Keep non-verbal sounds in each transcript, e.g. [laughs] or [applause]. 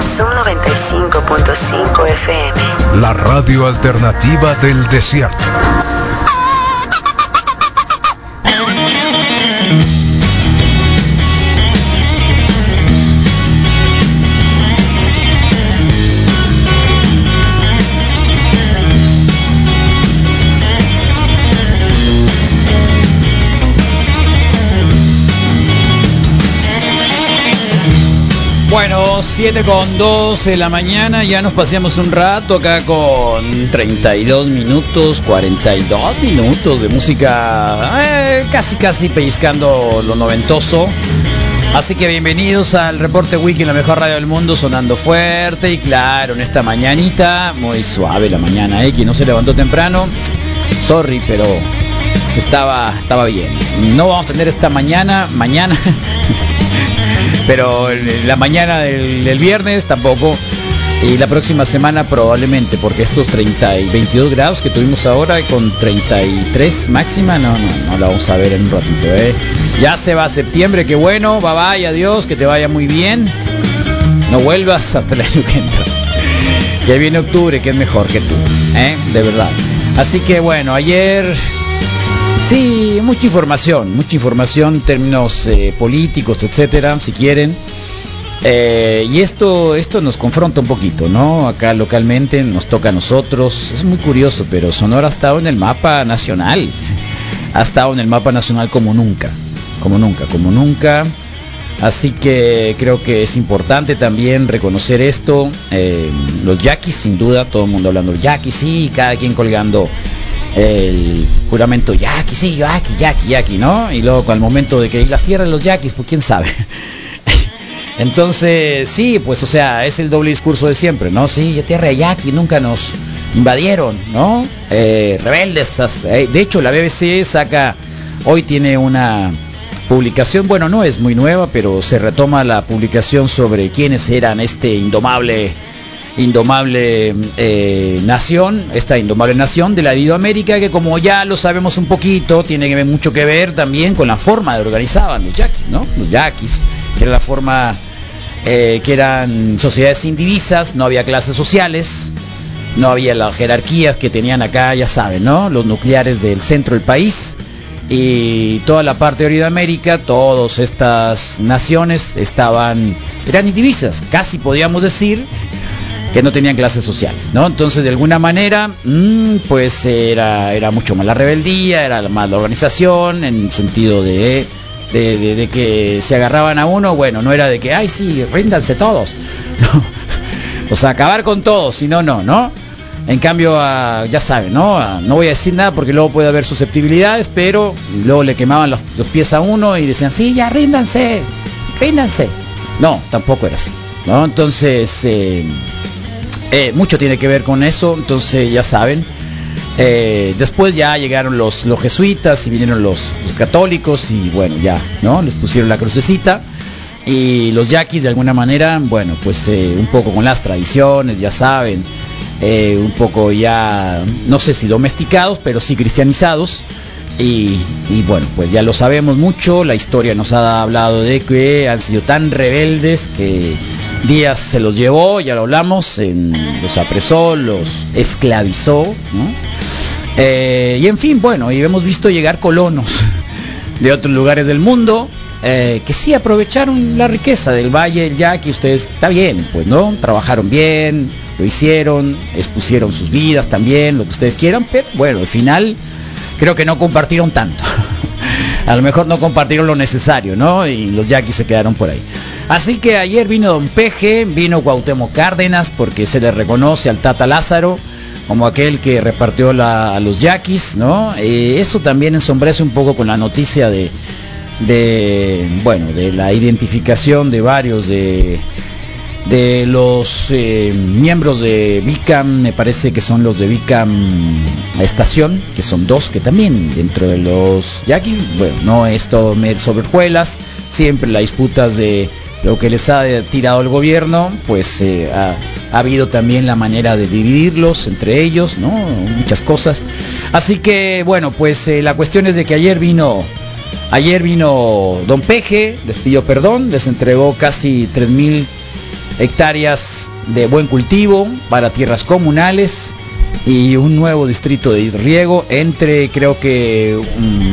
Son 95.5 FM. La radio alternativa del desierto. Bueno, 7 con 2 de la mañana, ya nos paseamos un rato acá con 32 minutos, 42 minutos de música, eh, casi casi pellizcando lo noventoso. Así que bienvenidos al reporte Wiki, la mejor radio del mundo, sonando fuerte y claro, en esta mañanita, muy suave la mañana, ¿eh? Quien no se levantó temprano, sorry, pero estaba, estaba bien. No vamos a tener esta mañana, mañana, [laughs] pero la mañana del, viernes tampoco. Y la próxima semana probablemente, porque estos 30 y 22 grados que tuvimos ahora con 33 máxima, no, no, no la vamos a ver en un ratito. ¿eh? Ya se va septiembre, qué bueno, bye bye, adiós, que te vaya muy bien. No vuelvas [laughs] hasta el año que entra. Que viene octubre, que es mejor que tú, ¿eh? de verdad. Así que bueno, ayer Sí, mucha información, mucha información términos eh, políticos, etcétera, si quieren. Eh, y esto, esto nos confronta un poquito, ¿no? Acá localmente nos toca a nosotros. Es muy curioso, pero Sonora ha estado en el mapa nacional. Ha estado en el mapa nacional como nunca, como nunca, como nunca. Así que creo que es importante también reconocer esto. Eh, los yaquis, sin duda, todo el mundo hablando yaquis, sí, cada quien colgando el juramento yaqui, sí, yaqui, yaqui, yaqui, ¿no? Y luego el momento de que las tierras los yaquis, pues quién sabe. [laughs] Entonces, sí, pues o sea, es el doble discurso de siempre, ¿no? Sí, tierra yaqui, nunca nos invadieron, ¿no? Eh, rebeldes, eh, de hecho la BBC saca, hoy tiene una publicación, bueno, no es muy nueva, pero se retoma la publicación sobre quiénes eran este indomable indomable eh, nación, esta indomable nación de la Iberoamérica, que como ya lo sabemos un poquito, tiene que ver mucho que ver también con la forma de organizaban los yaquis, ¿no? Los yaquis, que era la forma eh, que eran sociedades indivisas, no había clases sociales, no había las jerarquías que tenían acá, ya saben, ¿no? Los nucleares del centro del país y toda la parte de Iberoamérica, todas estas naciones estaban, eran indivisas, casi podríamos decir que no tenían clases sociales, ¿no? Entonces, de alguna manera, mmm, pues era, era mucho más la rebeldía, era más la organización, en sentido de, de, que se agarraban a uno, bueno, no era de que, ay, sí, ríndanse todos, [laughs] no. o sea, acabar con todos, sino no, ¿no? En cambio, a, ya saben, ¿no? No voy a decir nada porque luego puede haber susceptibilidades, pero luego le quemaban los, los pies a uno y decían, sí, ya ríndanse, ríndanse. No, tampoco era así, ¿no? Entonces, eh, eh, mucho tiene que ver con eso, entonces ya saben. Eh, después ya llegaron los, los jesuitas y vinieron los, católicos y bueno, ya, ¿no? Les pusieron la crucecita. Y los yaquis de alguna manera, bueno, pues eh, un poco con las tradiciones, ya saben, un poco ya, no sé si domesticados, pero sí cristianizados. Y, y, bueno, pues ya lo sabemos mucho, la historia nos ha hablado de que han sido tan rebeldes que Díaz se los llevó, ya lo hablamos, los apresó, los esclavizó, ¿no? eh, y en fin, bueno, y hemos visto llegar colonos de otros lugares del mundo eh, que sí aprovecharon la riqueza del valle, ya que ustedes, está bien, pues, ¿no? Trabajaron bien, lo hicieron, expusieron sus vidas también, lo que ustedes quieran, pero bueno, al final creo que no compartieron tanto. [laughs] A lo mejor no compartieron lo necesario, ¿no? Y los yaquis se quedaron por ahí. Así que ayer vino Don Peje, vino Cuauhtémoc Cárdenas, porque se le reconoce al Tata Lázaro como aquel que repartió a los yaquis, ¿no? Eh, eso también ensombrece un poco con la noticia de, bueno, de la identificación de varios de, los eh, miembros de Vicam, me parece que son los de Vicam Estación, que son dos que también dentro de los Jackie, bueno, no esto me sobrejuelas, siempre las disputas de lo que les ha tirado el gobierno, pues eh, ha, habido también la manera de dividirlos entre ellos, ¿no? Muchas cosas. Así que bueno, pues eh, la cuestión es de que ayer vino Ayer vino Don Peje, les pidió perdón, les entregó casi 3.000 hectáreas de buen cultivo para tierras comunales y un nuevo distrito de riego entre creo que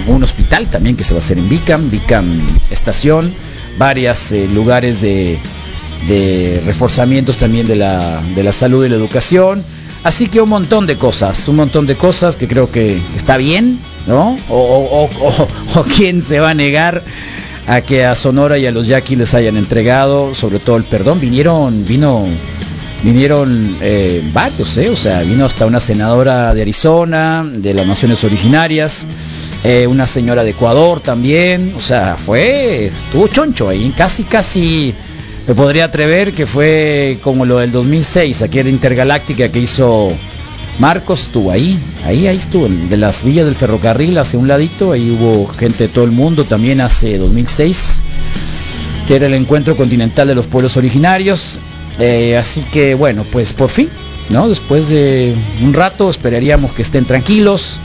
un, hospital también que se va a hacer en Vicam, Vicam Estación, varios eh, lugares de, reforzamientos también de la, de la salud y la educación. Así que un montón de cosas, un montón de cosas que creo que está bien, ¿no? O, o, quién se va a negar a que a Sonora y a los Yaquis les hayan entregado, sobre todo el perdón. Vinieron, vino, vinieron eh, varios, ¿eh? O sea, vino hasta una senadora de Arizona, de las Naciones Originarias, eh, una señora de Ecuador también, o sea, fue, estuvo choncho ahí, casi, casi me podría atrever que fue como lo del 2006, aquella intergaláctica que hizo Marcos, estuvo ahí, ahí, ahí estuvo, de las villas del ferrocarril hacia un ladito, ahí hubo gente de todo el mundo también hace 2006, que era el encuentro continental de los pueblos originarios, eh, así que bueno, pues por fin, ¿no? Después de un rato esperaríamos que estén tranquilos,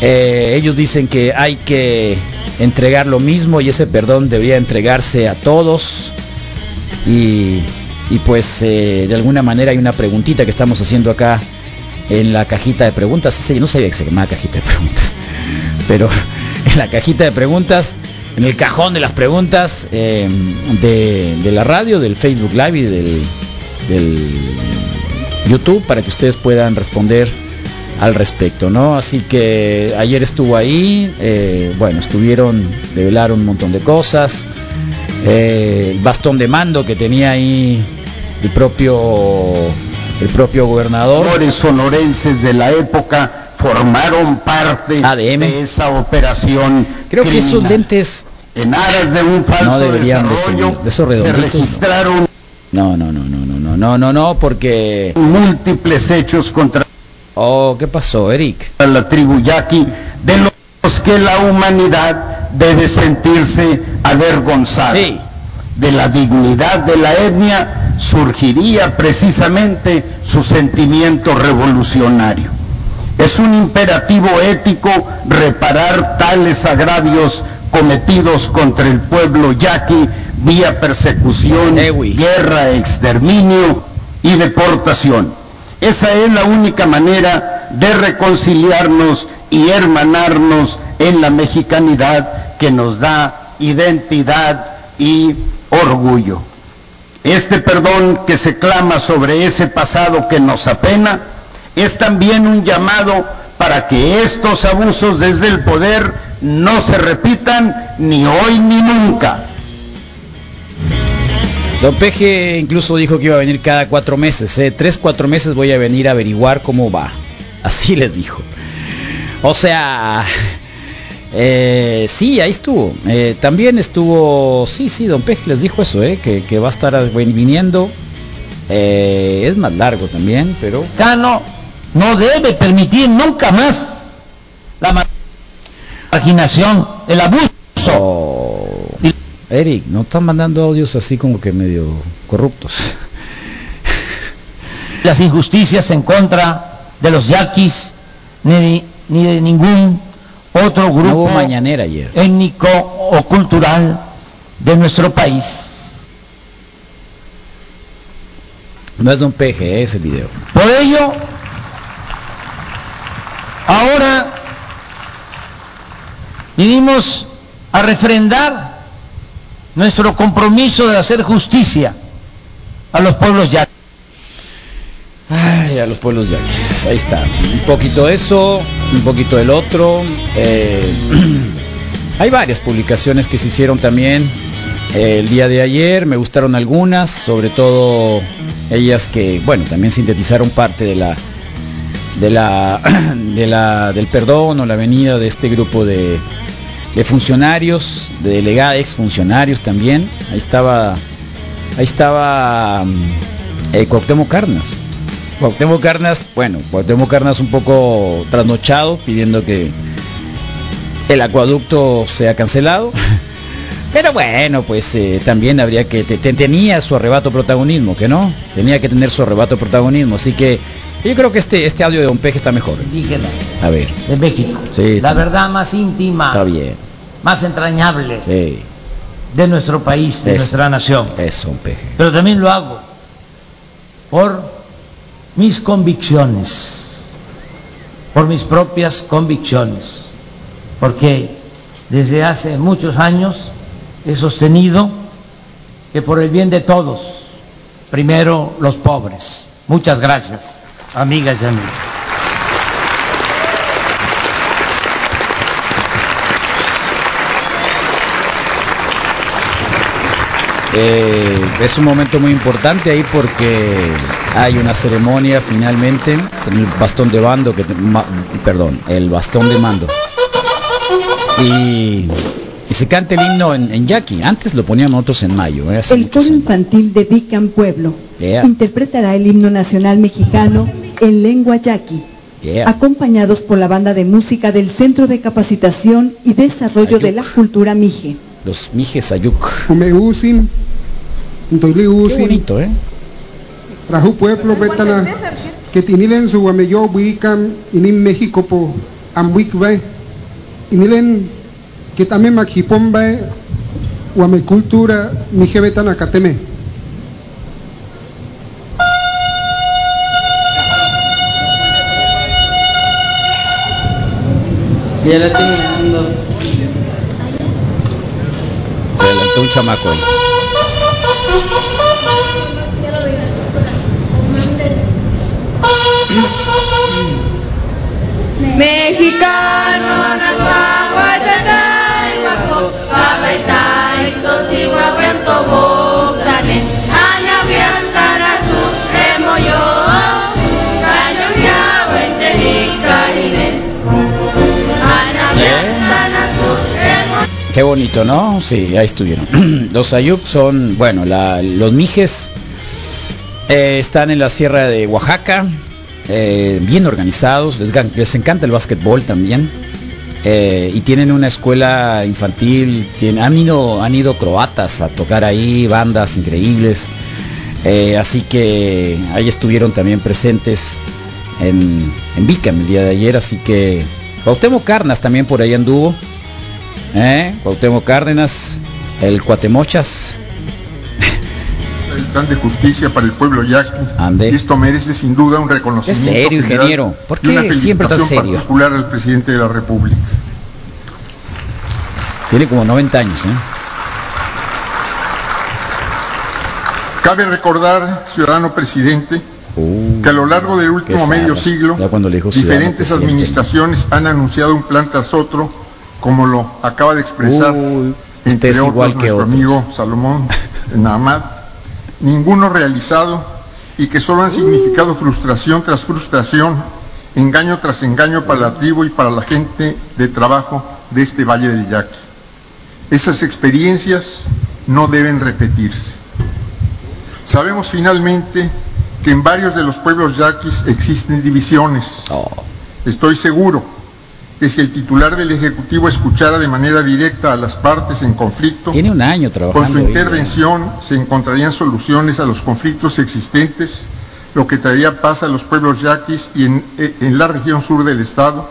eh, ellos dicen que hay que entregar lo mismo y ese perdón debería entregarse a todos y, pues eh, de alguna manera hay una preguntita que estamos haciendo acá en la cajita de preguntas. Sí, no sabía que se llamaba cajita de preguntas. [laughs] Pero [laughs] en la cajita de preguntas, en el cajón de las preguntas em, de, la radio, del Facebook Live y del, YouTube para que ustedes puedan responder al respecto, ¿no? Así que ayer estuvo ahí, eh, bueno, estuvieron, revelaron un montón de cosas eh, el bastón de mando que tenía ahí el propio el propio gobernador. Los sonorenses de la época formaron parte de esa operación. Creo que esos lentes en aras de un falso no deberían de, esos. Se registraron no, no, no, no, no, no, no, no, no, porque múltiples hechos contra Oh, ¿qué pasó, Eric? La tribu yaqui de los que la humanidad debe sentirse avergonzada. De la dignidad de la etnia surgiría precisamente su sentimiento revolucionario. Es un imperativo ético reparar tales agravios cometidos contra el pueblo yaqui vía persecución, guerra, exterminio y deportación. Esa es la única manera de reconciliarnos y hermanarnos en la mexicanidad que nos da identidad y orgullo. Este perdón que se clama sobre ese pasado que nos apena es también un llamado para que estos abusos desde el poder no se repitan ni hoy ni nunca. Don Peje incluso dijo que iba a venir cada cuatro meses, ¿eh? tres, cuatro meses voy a venir a averiguar cómo va. [laughs] Así les dijo. O sea, [laughs] eh, sí, ahí estuvo. Eh, también estuvo, sí, sí, don Pej les dijo eso, eh, que, va a estar viniendo. Es más largo también, pero... Cano no debe permitir nunca más la marginación, el abuso. Oh, Eric, no están mandando audios así como que medio corruptos. Las injusticias en contra de los yaquis, ni, ni de ningún otro grupo mañanera ayer. étnico o cultural de nuestro país. No es de un peje ese video. Por ello, ahora vinimos a refrendar nuestro compromiso de hacer justicia a los pueblos ya Ay, a los pueblos yaquis. Ahí está. Un poquito eso, un poquito del otro. Eh, [clears throat] hay varias publicaciones que se hicieron también eh, el día de ayer. Me gustaron algunas, sobre todo ellas que, bueno, también sintetizaron parte de la de la, [clears throat] de la del perdón o la venida de este grupo de, de funcionarios, de delegados, ex funcionarios también. Ahí estaba ahí estaba mm, eh, Cuauhtémoc Carnas. Cuauhtémoc Carnas, bueno, Cuauhtémoc Carnas un poco trasnochado, pidiendo que el acueducto sea cancelado. [laughs] Pero bueno, pues eh, también habría que te- te- tenía su arrebato protagonismo, que no, tenía que tener su arrebato protagonismo, así que yo creo que este este audio de Don Peje está mejor. indígena A ver, de México. Sí, la verdad más íntima, está bien. Más entrañable Sí, de nuestro país, de nuestra nación. eso, Don Peje. Pero también lo hago por mis convicciones, por mis propias convicciones, porque desde hace muchos años he sostenido que por el bien de todos, primero los pobres. Muchas gracias, amigas y amigos. Eh, es un momento muy importante ahí porque hay una ceremonia finalmente con el bastón de bando que ma- perdón el bastón de mando y, y se canta el himno en, en yaqui antes lo poníamos nosotros en mayo ¿eh? El coro infantil de Vican Pueblo Yeah. interpretará el himno nacional mexicano en lengua yaqui, Yeah. acompañados por la banda de música del Centro de Capacitación y Desarrollo de la Cultura Mije. Los mijes ayuk Umeusin, qué bonito eh Raju Pueblo Betana, que tinilen su ameyo ubican inim México po amwikbe, inilen que también makipombe, uame cultura, mije betana kateme. Ya la terminando. Un chamaco ahí. Mexicano, Qué bonito, ¿no? Sí, ahí estuvieron. [clears throat] los Ayub son, bueno, los Mijes eh, están en la sierra de Oaxaca, eh, bien organizados, les, les encanta el básquetbol también. eh, y tienen una escuela infantil, tienen- han, ido, han ido croatas a tocar ahí, bandas increíbles. así que ahí estuvieron también presentes en, en el día de ayer, así que Cuauhtémoc Carnas también por ahí anduvo. ¿Eh? Cuauhtémoc Cárdenas, el Cuatemochas, el plan de justicia para el pueblo yaqui. Ande. Esto merece sin duda un reconocimiento. Es serio, ingeniero. ¿Por y una qué siempre tan felicitación serio? particular al presidente de la República. tiene como 90 años, ¿eh? Cabe recordar, ciudadano presidente, Uh, que a lo largo del último qué medio siglo, diferentes presidente. administraciones han anunciado un plan tras otro, como lo acaba de expresar, Uy, entre otros, igual que nuestro otros. amigo Salomón [laughs] Nahamad, ninguno realizado y que solo han significado frustración tras frustración, engaño tras engaño para la tribu y para la gente de trabajo de este Valle del Yaqui. Esas experiencias no deben repetirse. Sabemos finalmente que en varios de los pueblos yaquis existen divisiones. Oh, Estoy seguro que si el titular del Ejecutivo escuchara de manera directa a las partes en conflicto, tiene un año trabajando. con su intervención se encontrarían soluciones a los conflictos existentes, lo que traería paz a los pueblos yaquis y en, en la región sur del estado,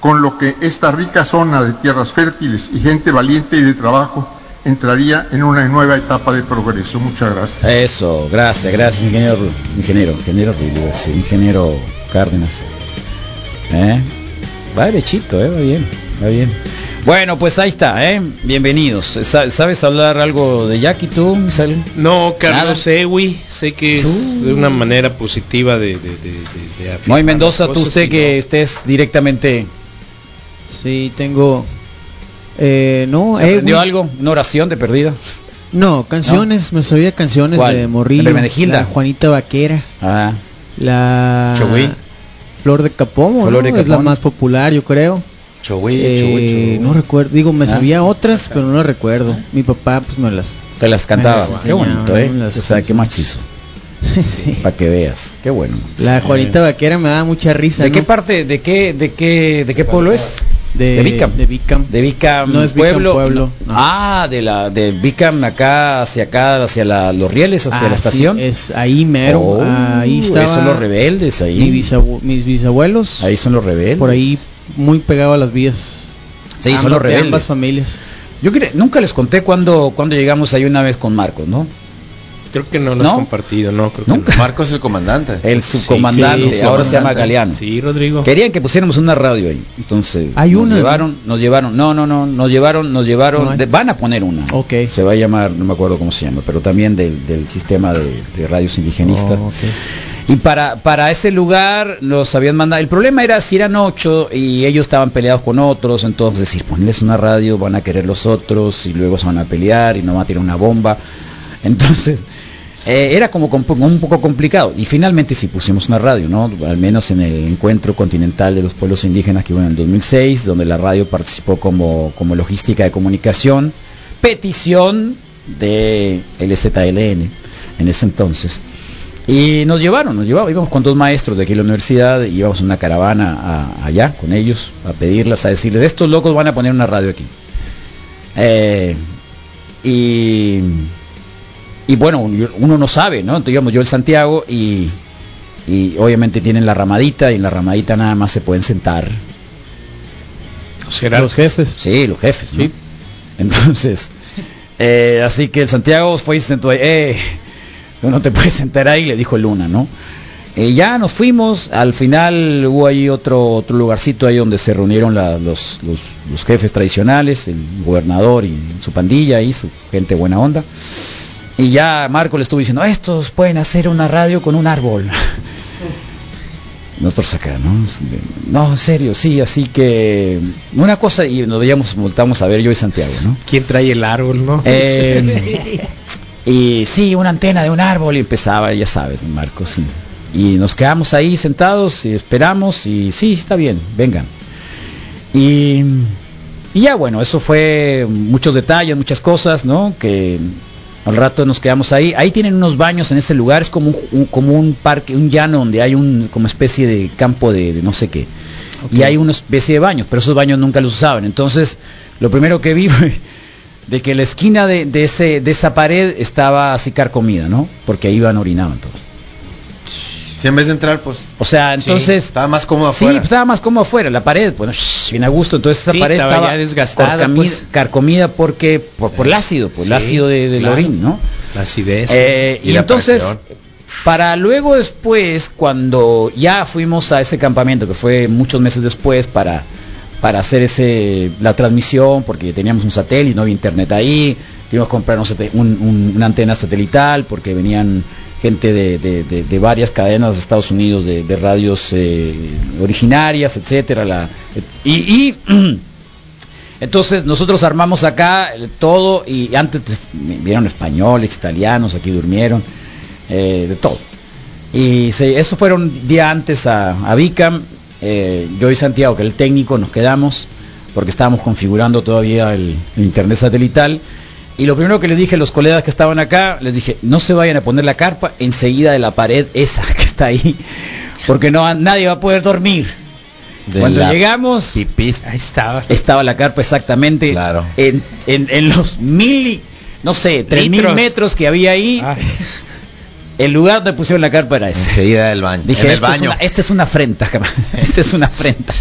con lo que esta rica zona de tierras fértiles y gente valiente y de trabajo entraría en una nueva etapa de progreso. Muchas gracias. Eso, gracias, gracias, ingeniero, ingeniero, ingeniero, ingeniero Cárdenas. ¿Eh? Va derechito, ¿eh? Va bien, va bien. Bueno, pues ahí está, ¿eh? Bienvenidos. Sa- ¿Sabes hablar algo de Jackie tú, Misael? No, Carlos Nada. Ewi, sé que es de una manera positiva de... de, de, de- de afirmar Moy Mendoza, tú usted y que no. estés directamente... Sí, tengo... Eh, no, ¿Se aprendió Ewi. algo? ¿Una oración de perdida? No, canciones, me sabía canciones ¿Cuál? de Morrillo. La Juanita Vaquera, Ah, la. Flor de Capomo, Flor ¿no? de es la más popular, yo creo. Eh, no recuerdo, digo, me Ah. sabía otras, pero no las recuerdo. Mi papá pues me las Te las cantaba. Las Qué bonito, ¿eh? las O sea, qué machizo. [laughs] Para que veas. Qué bueno. La Juanita Vaquera me daba mucha risa. ¿De ¿no? qué parte, de qué, de qué, de qué pueblo es? De, de Vicam. De Vicam. De Vicam, No es pueblo. pueblo, no. Ah, de la de Vicam acá hacia acá hacia la, los rieles Ah, la sí, estación. es ahí mero. Oh, ahí estaba son los rebeldes ahí. mi bisabu- mis bisabuelos. Ahí son los rebeldes. Por ahí muy pegado a las vías. Sí, son los de rebeldes. ambas familias. Yo cre- nunca les conté cuando cuando llegamos ahí una vez con Marcos, ¿no? Creo que no lo has ¿No? compartido, no, creo que Nunca. Marcos es el comandante. El subcomandante, Sí, sí, ahora se llama. Galeano. Sí, Rodrigo. Querían que pusiéramos una radio ahí. Entonces, Hay nos una, llevaron, nos llevaron, no, no, no, nos llevaron, nos llevaron, No de- van a poner una. Ok. Se va a llamar, no me acuerdo cómo se llama, pero también del, del sistema de, de radios indigenistas. Oh. Y para, para ese lugar los habían mandado. El problema era si eran ocho y ellos estaban peleados con otros, entonces decir, ponerles una radio, van a querer los otros y luego se van a pelear y no van a tirar una bomba. Entonces, eh, era como un poco complicado. Y finalmente sí pusimos una radio, ¿no? Al menos en el encuentro continental de los pueblos indígenas que hubo en el 2006, donde la radio participó como, como logística de comunicación, petición de LZLN en ese entonces. Y nos llevaron, nos llevaban, íbamos con dos maestros de aquí en la universidad, y íbamos en una caravana allá con ellos a pedirlas, a decirles, estos locos van a poner una radio aquí. Eh, y, y bueno, uno no sabe, ¿no? Entonces íbamos yo el Santiago y, y obviamente tienen la ramadita y en la ramadita nada más se pueden sentar. Los jefes. Sí, los jefes, ¿no? Sí. Entonces, eh, así que el Santiago fue y se sentó ahí, eh, no te puedes sentar ahí, le dijo Luna, ¿no? Eh, ya nos fuimos, al final hubo ahí otro, otro lugarcito ahí donde se reunieron la- los, los- los jefes tradicionales, el gobernador y su pandilla y su gente buena onda. Y ya Marco le estuvo diciendo, estos pueden hacer una radio con un árbol. Nosotros acá, ¿no? No, en serio, sí, así que una cosa, y nos veíamos, voltamos a ver yo y Santiago, ¿no? ¿Quién trae el árbol, no? Eh, [laughs] y sí, una antena de un árbol y empezaba, ya sabes, Marcos. sí. Y nos quedamos ahí sentados y esperamos y sí, está bien, vengan. Y, y ya bueno, eso fue muchos detalles, muchas cosas, ¿no? Que al rato nos quedamos ahí. Ahí tienen unos baños en ese lugar, es como un, un- como un parque, un llano donde hay un como especie de campo de, de no sé qué. Y hay una especie de baños, pero esos baños nunca los usaban. Entonces, lo primero que vi [laughs] fue de que la esquina de, de ese, de esa pared estaba así carcomida, ¿no? Porque ahí iban orinaban todos. Si en vez de entrar, pues. O sea, entonces... estaba más cómodo Sí, afuera. estaba más cómodo afuera, la pared, bueno, shh, bien a gusto, entonces esa Sí, pared estaba estaba ya desgastada, corcami- pues. carcomida porque por, por el ácido, por el Sí, ácido de, del claro. orín, ¿no? La acidez. Eh, Y y, la entonces, presión. para luego después, cuando ya fuimos a ese campamento, que fue muchos meses después, para, para hacer ese la transmisión, porque teníamos un satélite, no había internet ahí, tuvimos que comprar un- un- una antena satelital, porque venían gente de, de- de- varias cadenas de Estados Unidos, de, radios eh, originarias, etcétera, la, y, y [clears throat] Entonces nosotros armamos acá eh, todo y antes te- vieron españoles, italianos, aquí durmieron, eh, de todo. Y se, eso fueron día antes a, a yo y Santiago, que el técnico, nos quedamos porque estábamos configurando todavía el internet satelital. Y lo primero que les dije a los colegas que estaban acá, les dije, no se vayan a poner la carpa enseguida de la pared esa que está ahí, porque no nadie va a poder dormir. De Cuando llegamos, pipí. Ahí estaba. estaba la carpa exactamente Claro. en, en- en los mil, no sé, tres mil metros que había ahí. Ah. [laughs] El lugar donde pusieron la carpa era ese. Enseguida del baño. Dije, en el esto es baño. una- esta es una afrenta. [laughs] Esta es una afrenta.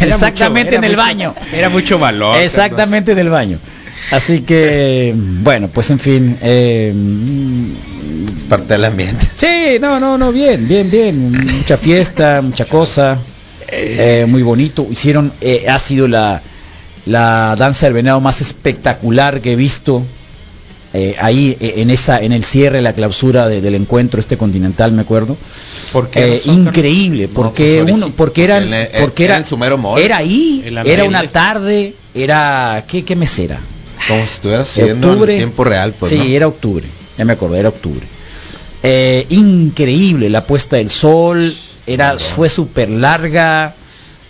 Exactamente mucho- en el baño. Era mucho valor. Exactamente en el baño. Así que, bueno, pues en fin. eh, Parte del ambiente. Sí, no, no, no, bien, bien, bien. Mucha fiesta, mucha cosa. eh, muy bonito. Hicieron, eh, ha sido la, la danza del venado más espectacular que he visto. eh, ahí en esa en el cierre la clausura de- del encuentro este continental me acuerdo ¿Por qué Eh, razón? increíble No, porque pues, uno porque eran porque en el- porque era era en Sumero Mall. era ahí El era una tarde era qué qué mes era Como si estuviera haciendo octubre. en tiempo real, pues. sí, ¿no? era octubre. Ya me acordé, era octubre. Eh, increíble la puesta del sol, era fue súper larga.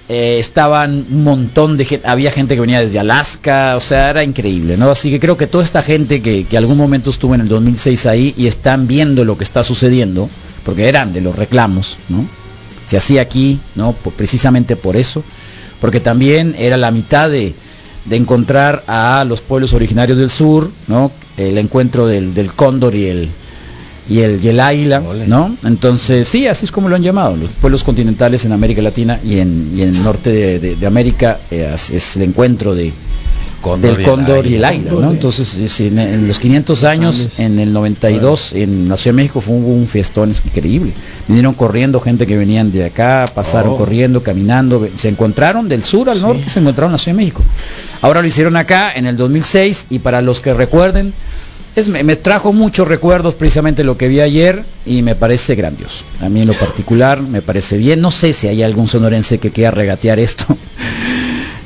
eh, estaban un montón de gente, había gente que venía desde Alaska, o sea, era increíble, ¿no? Así que creo que toda esta gente que, que algún momento estuvo en el 2006 ahí y están viendo lo que está sucediendo, porque eran de los reclamos, ¿no? Se hacía aquí, ¿no? Por- precisamente por eso, porque también era la mitad de, de encontrar a los pueblos originarios del sur, ¿no? El encuentro del, del cóndor y el, y el, y el águila, ¿no? Entonces, sí, así es como lo han llamado, los pueblos continentales en América Latina y en, y en el norte de, de- de América eh, es, el encuentro de, Cóndor del el cóndor y el águila. ¿no? Entonces, es en, en los 500 años, en el 92, en la Ciudad de México fue un, un fiestón increíble. Vinieron corriendo gente que venían de acá, pasaron Oh. corriendo, caminando, se encontraron del sur al norte, se encontraron en la Ciudad de México. Ahora lo hicieron acá en el 2006 y para los que recuerden, es, me, me trajo muchos recuerdos precisamente lo que vi ayer y me parece grandioso. A mí en lo particular me parece bien. No sé si hay algún sonorense que quiera regatear esto. [laughs]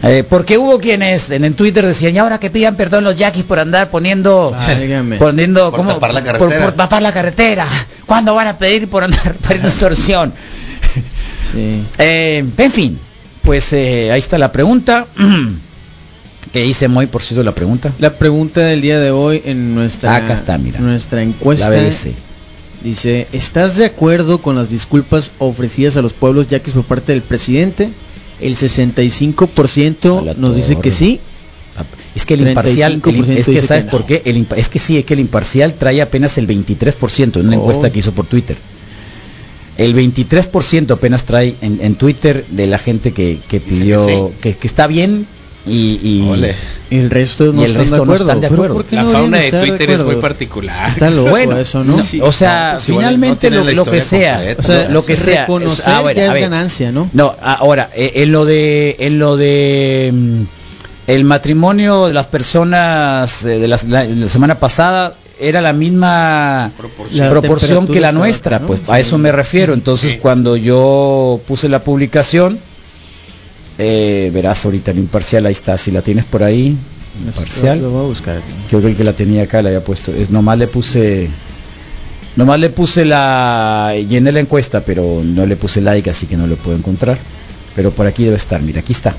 Eh, porque hubo quienes en, en Twitter decían, y ahora que pidan perdón los yaquis por andar poniendo, Válgame. poniendo, Por ¿cómo? tapar la Por- carretera. Por, tapar la carretera. ¿Cuándo van a pedir por andar [laughs] poniendo extorsión? Sí. [laughs] Eh, en fin, pues eh, ahí está la pregunta. [clears throat] que hice muy por cierto la pregunta. La pregunta del día de hoy en nuestra Acá está, mira. nuestra encuesta La BBC. dice, ¿estás de acuerdo con las disculpas ofrecidas a los pueblos yaquis por parte del presidente? El 65% A la nos dice que sí. Es que el imparcial, el im- 35% es que sabes que por qué, el es que sí, es que el imparcial trae apenas el 23% en una Oh. encuesta que hizo por Twitter. El 23% apenas trae en, en Twitter de la gente que, que pidió que, que está bien y, y-. El resto no Y el están resto de no acuerdo. están de acuerdo. ¿por qué La no fauna de Twitter es muy particular. Está loco Bueno, eso, ¿no? no, o sea, pues finalmente no lo, lo que sea, completa. O sea, lo, que sea, es- ah, bueno, ya a es ver. ganancia, ¿no? No, ahora, eh, en lo de en lo de mm, el matrimonio de las personas eh, de las- la, la semana pasada era la misma Proporción. La proporción temperatura que la nuestra, ¿no? pues Sí. a eso me refiero. Entonces, Sí. cuando yo puse la publicación, eh, verás ahorita el imparcial, ahí está, si la tienes por ahí, imparcial. Lo voy a buscar aquí. Yo creo que la tenía acá, la había puesto. Es, nomás le puse. Nomás le puse la. Llené la encuesta, pero no le puse like, así que no lo puedo encontrar. Pero por aquí debe estar, mira, aquí está.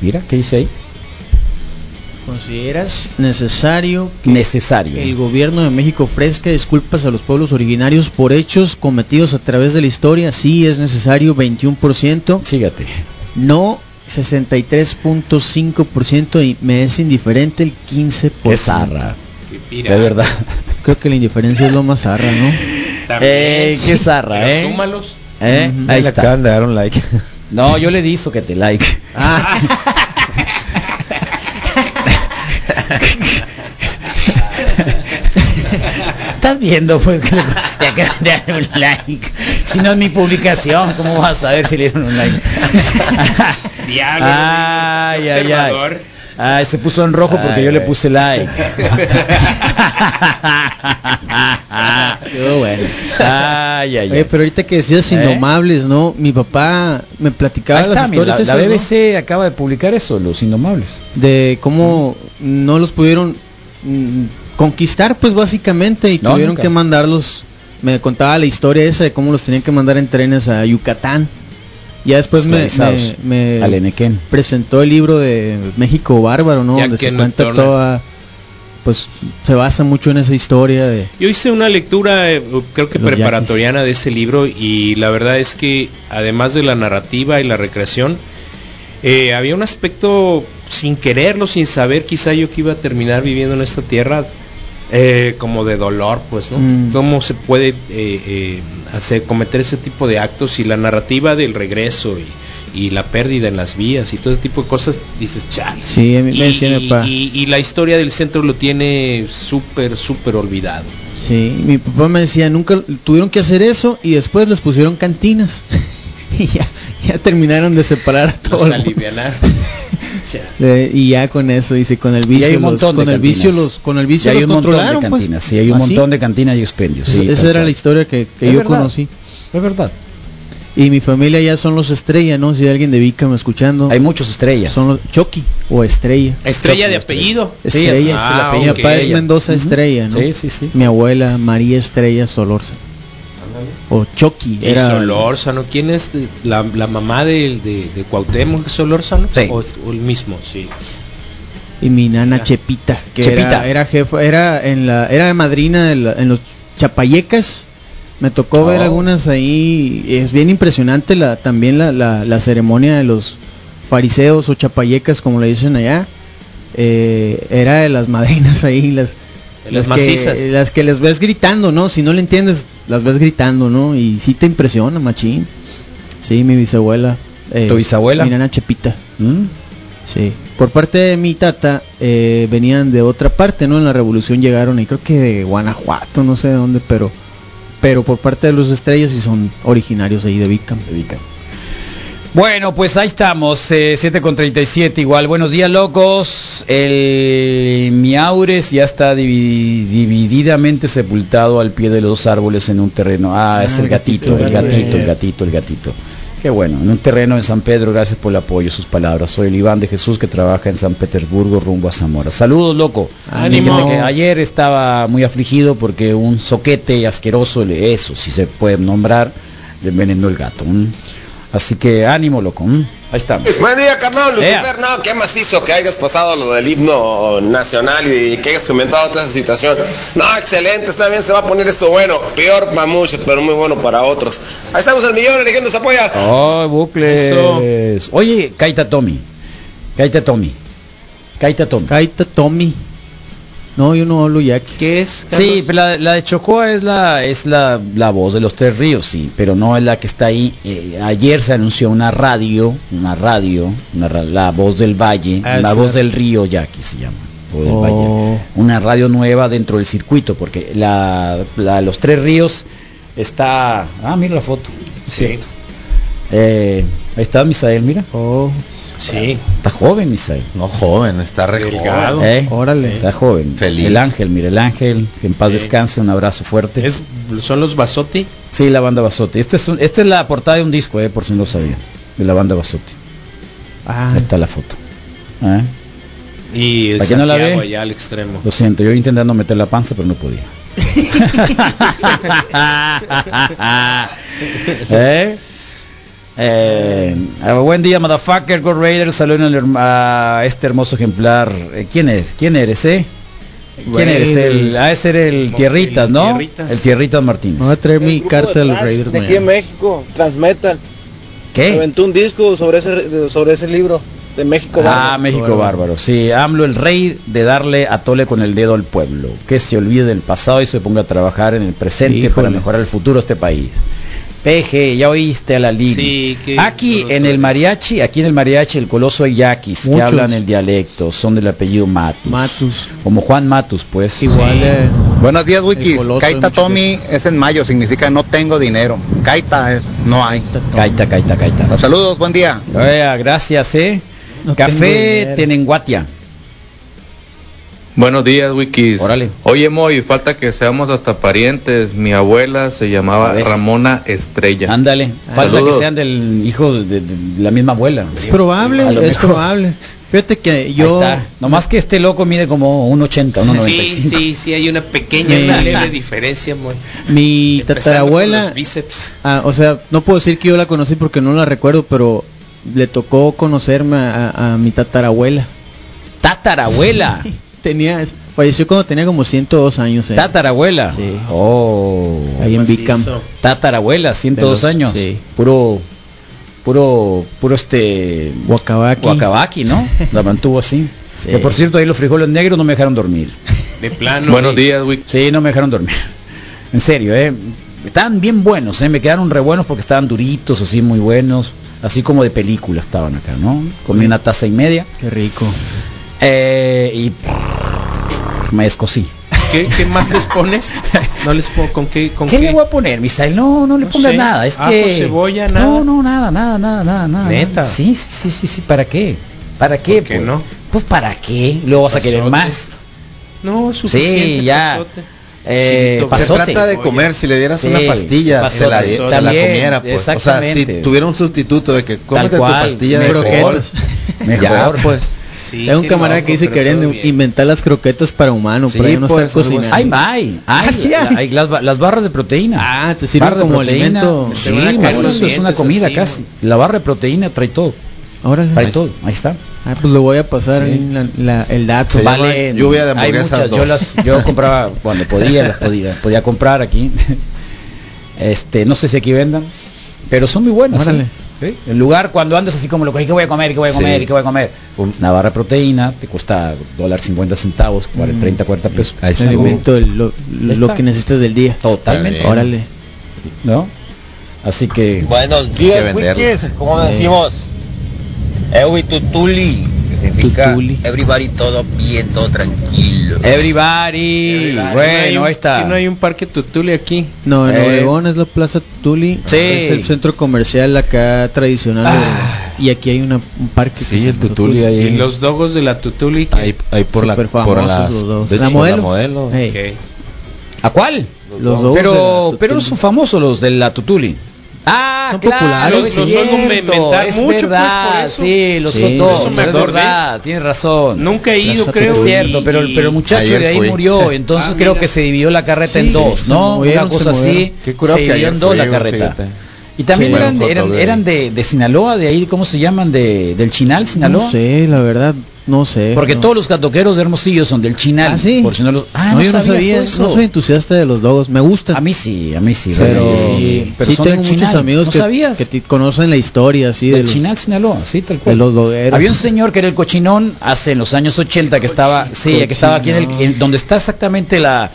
Mira, ¿qué dice ahí? ¿Consideras necesario que Necesario. el gobierno de México ofrezca disculpas a los pueblos originarios por hechos cometidos a través de la historia? Sí, es necesario, 21%. Sígate. No, 63.5% y me es indiferente el 15%. Qué zarra. Qué. De verdad. Creo que la indiferencia es lo más zarra, ¿no? También, Eh, qué zarra, ¿eh? súmalos. ¿Eh? Ahí Le está. acaban de dar un like. No, yo le di eso que te like. Ah. [laughs] Estás viendo pues que le acaban de dar un like. Si no es mi publicación, ¿cómo vas a saber si le dieron un like? [laughs] Diablo, ay, ay. Ay, se puso en rojo porque Ay, yo le puse like. [laughs] Estuvo bueno. Ay, ay, Oye, ay. pero ahorita que decías ¿Eh? indomables, ¿no? Mi papá me platicaba Ahí está, las historias la, la esas, ¿no? BBC acaba de publicar eso, Los Indomables. de cómo no los pudieron mm, conquistar, pues básicamente, y No, tuvieron nunca. que mandarlos. Me contaba la historia esa de cómo los tenían que mandar en trenes a Yucatán. Ya después me, presentó el libro de México Bárbaro, ¿no? Ya Donde se cuenta toda, pues se basa mucho en esa historia de Yo hice una lectura, eh, creo que preparatoriana de ese libro y la verdad es que además de la narrativa y la recreación, eh, había un aspecto sin quererlo, sin saber quizá yo que iba a terminar viviendo en esta tierra, eh, como de dolor, pues, ¿no? Mm. ¿Cómo se puede eh, eh, hacer, cometer ese tipo de actos y la narrativa del regreso y, y la pérdida en las vías y todo ese tipo de cosas, dices, chale. Sí, a mí me Y- decía mi papá. y- y la historia del centro lo tiene súper, súper olvidado. Sí, mi papá me decía, nunca tuvieron que hacer eso y después les pusieron cantinas. [laughs] y ya, [laughs] ya terminaron de separar a todo Los el mundo. alivianaron. [laughs] Eh, y ya con eso dice con el Y vicio hay un los- montón con de el vicio los con el Y vicio hay los un montón de controlaron pues. cantinas, sí, hay un Así. montón de cantinas y expendios. sí, Esa- era cual. la historia que, que yo verdad. conocí. Es verdad. Y mi familia ya son los estrella, ¿no? Si hay alguien de Vica me escuchando. Hay muchos estrellas. Son los Chucky o Estrella. Estrella de apellido. Sí, Estrella. así es el Ah, Mi papá es. Mendoza. Estrella, ¿no? Sí, sí, sí. Mi abuela María Estrella Solorza. O Chucky. Y Era Solórzano, ¿quién es la, la mamá de, de, de Cuauhtémoc Solórzano? Sí. O, o el mismo, sí. y mi nana Chepita, que Chepita. era, era jefa, era en la, era de madrina la- en los Chapayecas. Me tocó ver Oh. algunas ahí. Es bien impresionante la, también la, la, la ceremonia de los fariseos o chapayecas, como le dicen allá. Eh, era de las [laughs] madrinas ahí, las, Las que- macizas. las que les ves gritando, ¿no? Si no le entiendes, las ves gritando, ¿no? Y sí te impresiona, machín. Sí, mi bisabuela. eh, ¿Tu bisabuela? Mi nana Chepita. ¿Mm? Sí. Por parte de mi tata, eh, venían de otra parte, ¿no? En la revolución llegaron, y creo que de Guanajuato, no sé de dónde, pero pero por parte de los estrellas y son originarios ahí de Vicam. Bueno, pues ahí estamos, eh, 7 con 37 igual. Buenos días, locos. El Miaures ya está divi- divididamente sepultado al pie de los árboles en un terreno. Ah, es Ah, el gatito, el gatito, el gatito, el gatito. Qué bueno, en un terreno en San Pedro, gracias por el apoyo, sus palabras. Soy el Iván de Jesús que trabaja en San Petersburgo rumbo a Zamora. Saludos, loco. Ánimo. Fíjate que ayer estaba muy afligido porque un soquete asqueroso, eso si se puede nombrar, le envenenó el gato. Así que ánimo, loco. Ahí estamos. Buen día, carnal. Ea. Lucifer, no, qué macizo que hayas pasado lo del himno nacional y que hayas comentado toda esa situación. No, excelente, está bien, se va a poner eso bueno. Peor para muchos, pero muy bueno para otros. Ahí estamos el millón, eligiendo se apoya. Oh, bucles. Oye, Kaita Tommy. Kaita Tommy. Kaita Tommy. Kaita Tommy. No, yo no hablo yaqui. ¿Qué es? Sí, pero la, la de Chocoa es la es la, la voz de los tres ríos, sí, pero no es la que está ahí. Eh, ayer se anunció una radio, una radio, una la voz del valle, Ah, la voz la- del río Yaqui se llama. voz del Oh. valle. Una radio nueva dentro del circuito, porque la, la- los tres ríos está. Ah, mira la foto. Cierto. Eh, ahí está Misael, mira. Oh, Sí. Está joven Misael. No joven, está re joven. ¿Eh? órale. Está joven. Feliz. El ángel, mira, el ángel, que en paz Sí. descanse, un abrazo fuerte. Es, ¿Son los Basotti? Sí, la banda Basotti. Este es un- esta es la portada de un disco, eh, por si no lo sabían. De la banda Basotti. Ah, Ahí está la foto. ¿Eh? Y el ¿Para quién no la ve? allá al extremo. Lo siento, yo intentando meter la panza, pero no podía. [laughs] [laughs] ¿Eh? Eh, ah, buen día, motherfucker, Go Raiders. Saludos al herm- a este hermoso ejemplar. Eh, ¿Quién es? ¿Quién eres, eh? ¿Quién eres? El, ah, ese era el Tierritas, el ¿no? Tierritas. El Tierritas Martínez. voy a traer mi carta de los Raiders. de aquí en. México, Transmetal. ¿Qué? Aventó un disco sobre ese sobre ese libro de México. Ah, Bárbaro. México Bárbaro. bárbaro. Sí, AMLO el rey de darle a tole con el dedo al pueblo. Que se olvide del pasado y se ponga a trabajar en el presente Híjole. para mejorar el futuro de este país. PG, ya oíste a la liga. Sí, aquí en el mariachi, aquí en el mariachi, el coloso hay yaquis que hablan el dialecto, son del apellido Matus. Matus. Como Juan Matus, pues. Igual. eh, Buenos días, Wiki. El coloso de Kaita Tommy es en mayo, significa no tengo dinero. Kaita es no hay. Caita, caita, caita. Los saludos, buen día. Oiga, gracias, eh. No Café. Tenenguatia. Buenos días, Wikis. Órale. Oye, Moy, falta que seamos hasta parientes. Mi abuela se llamaba. Ramona Estrella. Ándale. Falta que sean del hijo de, de- de la misma abuela. Es probable, es mejor. probable. Fíjate que Yo... yo Ahí está. Nomás que este loco mide como 1,80, 1,95. Sí, sí, sí, hay una pequeña, Sí. una leve diferencia, muy. mi tatarabuela, los bíceps. ah, o sea, no puedo decir que yo la conocí porque no la recuerdo, pero le tocó conocerme a, a- a mi tatarabuela. Tatarabuela. Tenía, falleció cuando tenía como 102 años. eh. Tatarabuela. Sí. Oh. Ahí en Bicam. Tatarabuela, 102 De los- años. sí. Puro puro puro este Wakabaki. Wakabaki, ¿no? [laughs] La mantuvo así. Sí. Que por cierto, ahí los frijoles negros no me dejaron dormir. De plano. Buenos sí. días, Wiki. Sí, no me dejaron dormir. [laughs] En serio, eh. Estaban bien buenos, eh. Me quedaron re buenos porque estaban duritos, así muy buenos. Así como de película estaban acá, ¿no? Comí una taza y media. Qué rico. Eh, y me escocí. ¿Qué, qué más les [laughs] pones? No les pongo con qué con ¿Qué le voy a poner, Misael? No, no le No pongas sé. nada. Es Ajo, que cebolla, nada. No, no, nada, nada, nada, nada, nada. ¿Neta? Sí, sí, sí, sí, sí. ¿Para qué? ¿Para qué? ¿Por qué pues? no? Pues para qué. Luego vas a querer más. No, suficiente. Sí, ya. pasote. Eh, Se trata de comer, si le dieras Sí, una pastilla, se la, se la comiera, pues. O sea, si exactamente. tuviera un sustituto de que cómete tu cual, pastilla de mejor, [laughs] Mejor. ya, pues. Sí, Hay un camarada loco, que dice que bien. inventar las croquetas para humano, Sí, pero ya no están algo cocinando. hay, hay, Ah, sí la- hay. las, las barras de proteína. Ah, te sirven como proteína, alimento. Sí, eso es una comida así, casi. La barra de proteína trae todo. Órale. Trae Ahí todo. Ahí está. Ah, pues le voy a pasar Sí. ahí la- la- el dato. Vale, lluvia de hay hamburguesas muchas, yo las yo compraba [laughs] cuando podía, las podía, podía comprar aquí. [laughs] Este, no sé si aquí vendan, pero son muy buenas. Órale. ¿Sí? El lugar cuando andas así como lo que ¿qué voy a comer? ¿Qué voy a comer? Sí. ¿Qué voy a comer? Una barra de proteína te cuesta dólar 50 centavos, 40, 30, 40 pesos. Ahí está. El alimento, el- lo, Ahí lo está. que necesitas del día. Totalmente. Órale. ¿No? Así que Buenos que días, wikis. ¿Cómo Eh. decimos? Ewi tutuli, significa Tutuli. everybody todo bien, todo tranquilo. everybody, No bueno, ahí está. No hay un parque Tutuli aquí. No, en Eh. Obregón es la Plaza Tuli. Sí. Es el centro comercial acá tradicional. de Ah. Y aquí hay una, un parque. que Sí, el Tutuli ahí. Y los dogos de la Tutuli. Ahí, ahí por la por las los dos. de- La modelo. ¿A cuál? los dos de Pero la pero no Tutuli. son famosos los de la Tutuli. Ah, Son claro, populares, es los cierto, mentar es mucho, pues, verdad, por eso. sí, los Sí, contó, eso me es acordé. verdad, tienes razón. Nunca he ido, Plaza creo. Es cierto, pero, pero el muchacho de ahí fui. murió, [laughs] entonces Ah, creo mira. que se dividió la carreta en dos, ¿no? movieron, Una cosa se así, se que dividió en dos la carreta. Y también Sí, eran, eran, eran de, de Sinaloa, de ahí, ¿cómo se llaman? De, del Chinal, Sinaloa. No sé, la verdad, no sé. Porque no. todos los catoqueros de Hermosillo son del Chinal. Ah, sí. Por si no los... Ah, no, yo no sabías sabía, eso. no soy entusiasta de los dogos, me gustan. A mí sí, a mí sí. pero sí, pero son tengo del muchos Chinal. amigos ¿No que, sabías? que conocen la historia así de del los, Chinal, Sinaloa, sí, tal cual. de los. Había un señor que era el cochinón hace en los años 80 que estaba, sí, que estaba aquí en el, en donde está exactamente la,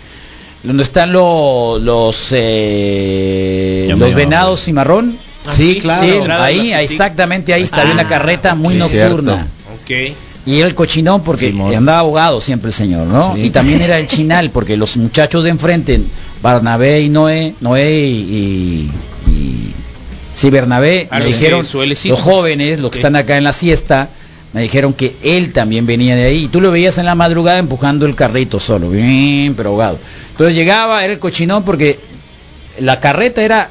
donde están lo- los eh, los venados cimarrón. Sí, claro. Sí, la ahí, exactamente ahí está, había Ah, una carreta muy sí, nocturna. Ok. Y era el cochinón porque andaba abogado siempre el señor, ¿no? Sí. Y también era el chinal porque los muchachos de enfrente, Barnabé y Noé, Noé y, y- y- sí, Bernabé, A me dijeron, los jóvenes, los que están acá en la siesta, me dijeron que él también venía de ahí. Y tú lo veías en la madrugada empujando el carrito solo, bien, pero ahogado. Entonces llegaba, era el cochinón porque la carreta era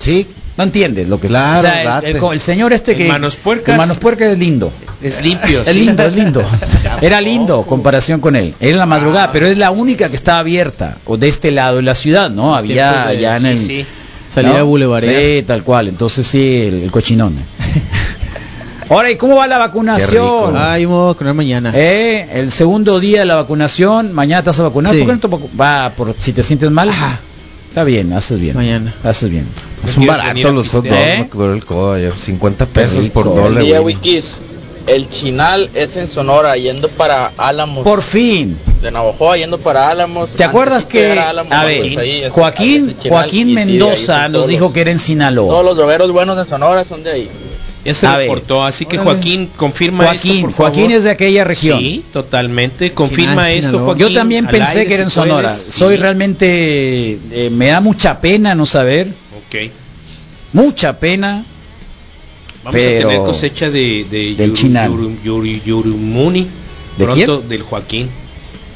Sí, no entiendes lo que Claro, o sea, el- el, el señor este que manos puercas. manos puercas es lindo Es limpio. es sí. lindo, es lindo. [laughs] [laughs] Era lindo comparación con él. Era en la madrugada, pero es la única que estaba abierta o de este lado de la ciudad, ¿no? Había ya en Sí, el sí. Salir ¿no? a bulevarear. Sí, tal cual. Entonces sí, el, el cochinón. [laughs] Ahora, ¿y cómo va la vacunación? Ah, yo me voy a vacunar mañana. Eh, el segundo día de la vacunación, mañana te vas a vacunar. Sí. ¿Por qué no te va por si te sientes mal? Está bien, haces bien. Mañana. Haces bien. son venir baratos los hot dogs, quebró el codo ayer, 50 pesos por día, güey. Wikis. El Chinal es en Sonora, yendo para Álamos. Por fin. De Navajoa, yendo para Álamos. ¿Te acuerdas que, Álamos, a pues, ahí Joaquín, Joaquín sí, Mendoza son nos todos dijo los- que era en Todos Sinaloa? los drogueros buenos de Sonora son de ahí. Ya se A ver. reportó, así que. Joaquín confirma Joaquín, esto, por favor. Joaquín es de aquella región. Sí, totalmente. Confirma Sinal, esto. Joaquín. Yo también pensé aire, que era en si Sonora. puedes. Soy Sí. realmente, eh, me da mucha pena no saber, Ok. mucha pena. Vamos a tener cosecha de, de Del Yuru- Chinal. Yuru- Yuru- Yurumuni. ¿De pronto del Joaquín.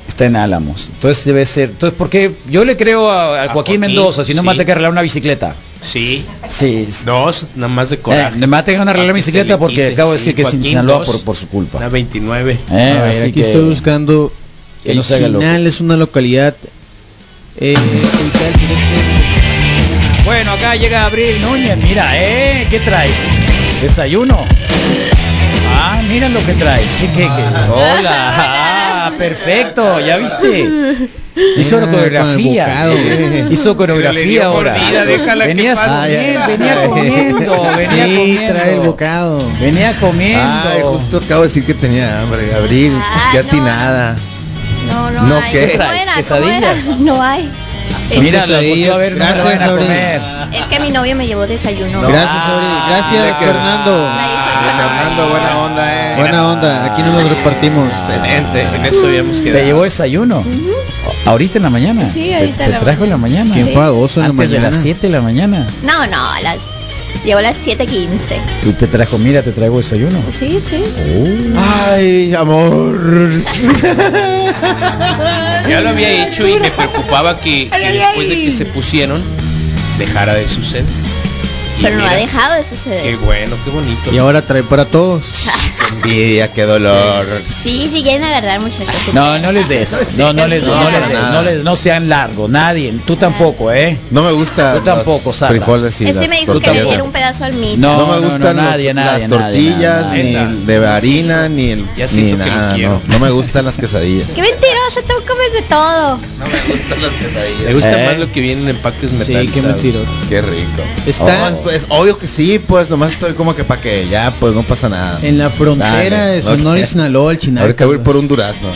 Está en Álamos. Entonces debe ser. Entonces, porque yo le creo a, a A Joaquín, Joaquín, Mendoza, si no sí. a tener que arreglar una bicicleta. Sí. Sí. Dos, nada más de Eh, coraje. me va a tener que arreglar la se bicicleta le porque quite, acabo de sí, decir que es en Sinaloa por, por su culpa. Una 29. Eh, A ver, así aquí que- estoy buscando. que el no se haga loco. Chinal es una localidad. Eh, Bueno, acá llega Abril Núñez. Mira, ¿eh? ¿Qué traes? ¿Desayuno? Ah, mira lo que traes. ¿Qué, qué, qué? Hola. Ah, perfecto. ¿Ya viste? [laughs] Hizo Mira, coreografía. con. Hizo coreografía dio ahora. mordida, déjala que Venías pase. [laughs] comiendo, Ay, ay, venía ay. comiendo, venía Sí, comiendo. trae el bocado. Venía comiendo. Ay, justo acabo de decir que tenía hambre, Abril, Ah, qué no. atinada. No, no, No, hay. ¿qué? Era? [laughs] No hay. Son Mira, la a ver, no Gracias, a comer. Es que mi novio me llevó desayuno. Gracias, Abril. Gracias, Fernando. Ah, Fernando, buena onda. Buena onda. Aquí nos los repartimos. Excelente. En eso habíamos ¿Te quedado. llevó desayuno? Ahorita en la mañana. Sí, Te- ahorita te, en la trajo en la mañana. ¿Quién fue a dos en la Antes de mañana? las 7 de la mañana. No, no, a las... Llegó a las 7.15. Y te trajo, mira, te traigo desayuno. Sí, sí. Ay, amor. Ya lo había hecho y me preocupaba que, que después de que se pusieron dejara de suceder. Pero no ha dejado de Qué suceder. bueno, qué bonito. Y ahora trae para todos. Qué envidia, qué dolor. Sí, sí quieren agarrar muchachos. No, no les des. No, no les, no, les des, no les, no sean largos, nadie. Tú tampoco, ¿eh? No me gusta. Tú tampoco, Sara. frijoles y Ese me dijo que le diera un pedazo al. No, No, me gustan no, los- nadie, nadie, las tortillas, nadie, ni de harina, ni el Ya ni que nada. quiero. No, no me gustan las quesadillas. Qué mentiroso, tú comes de todo. No me gustan las quesadillas. Me gusta ¿Eh? más lo que viene en empaques Sí, metalizados. qué mentiroso. Qué rico. Está- Oh, pues, obvio que sí, pues nomás estoy como que para que ya, pues no pasa nada. En la frontera Dale, de Sonora y. Sinaloa, el Chinal. Ahorita voy a ir por un durazno.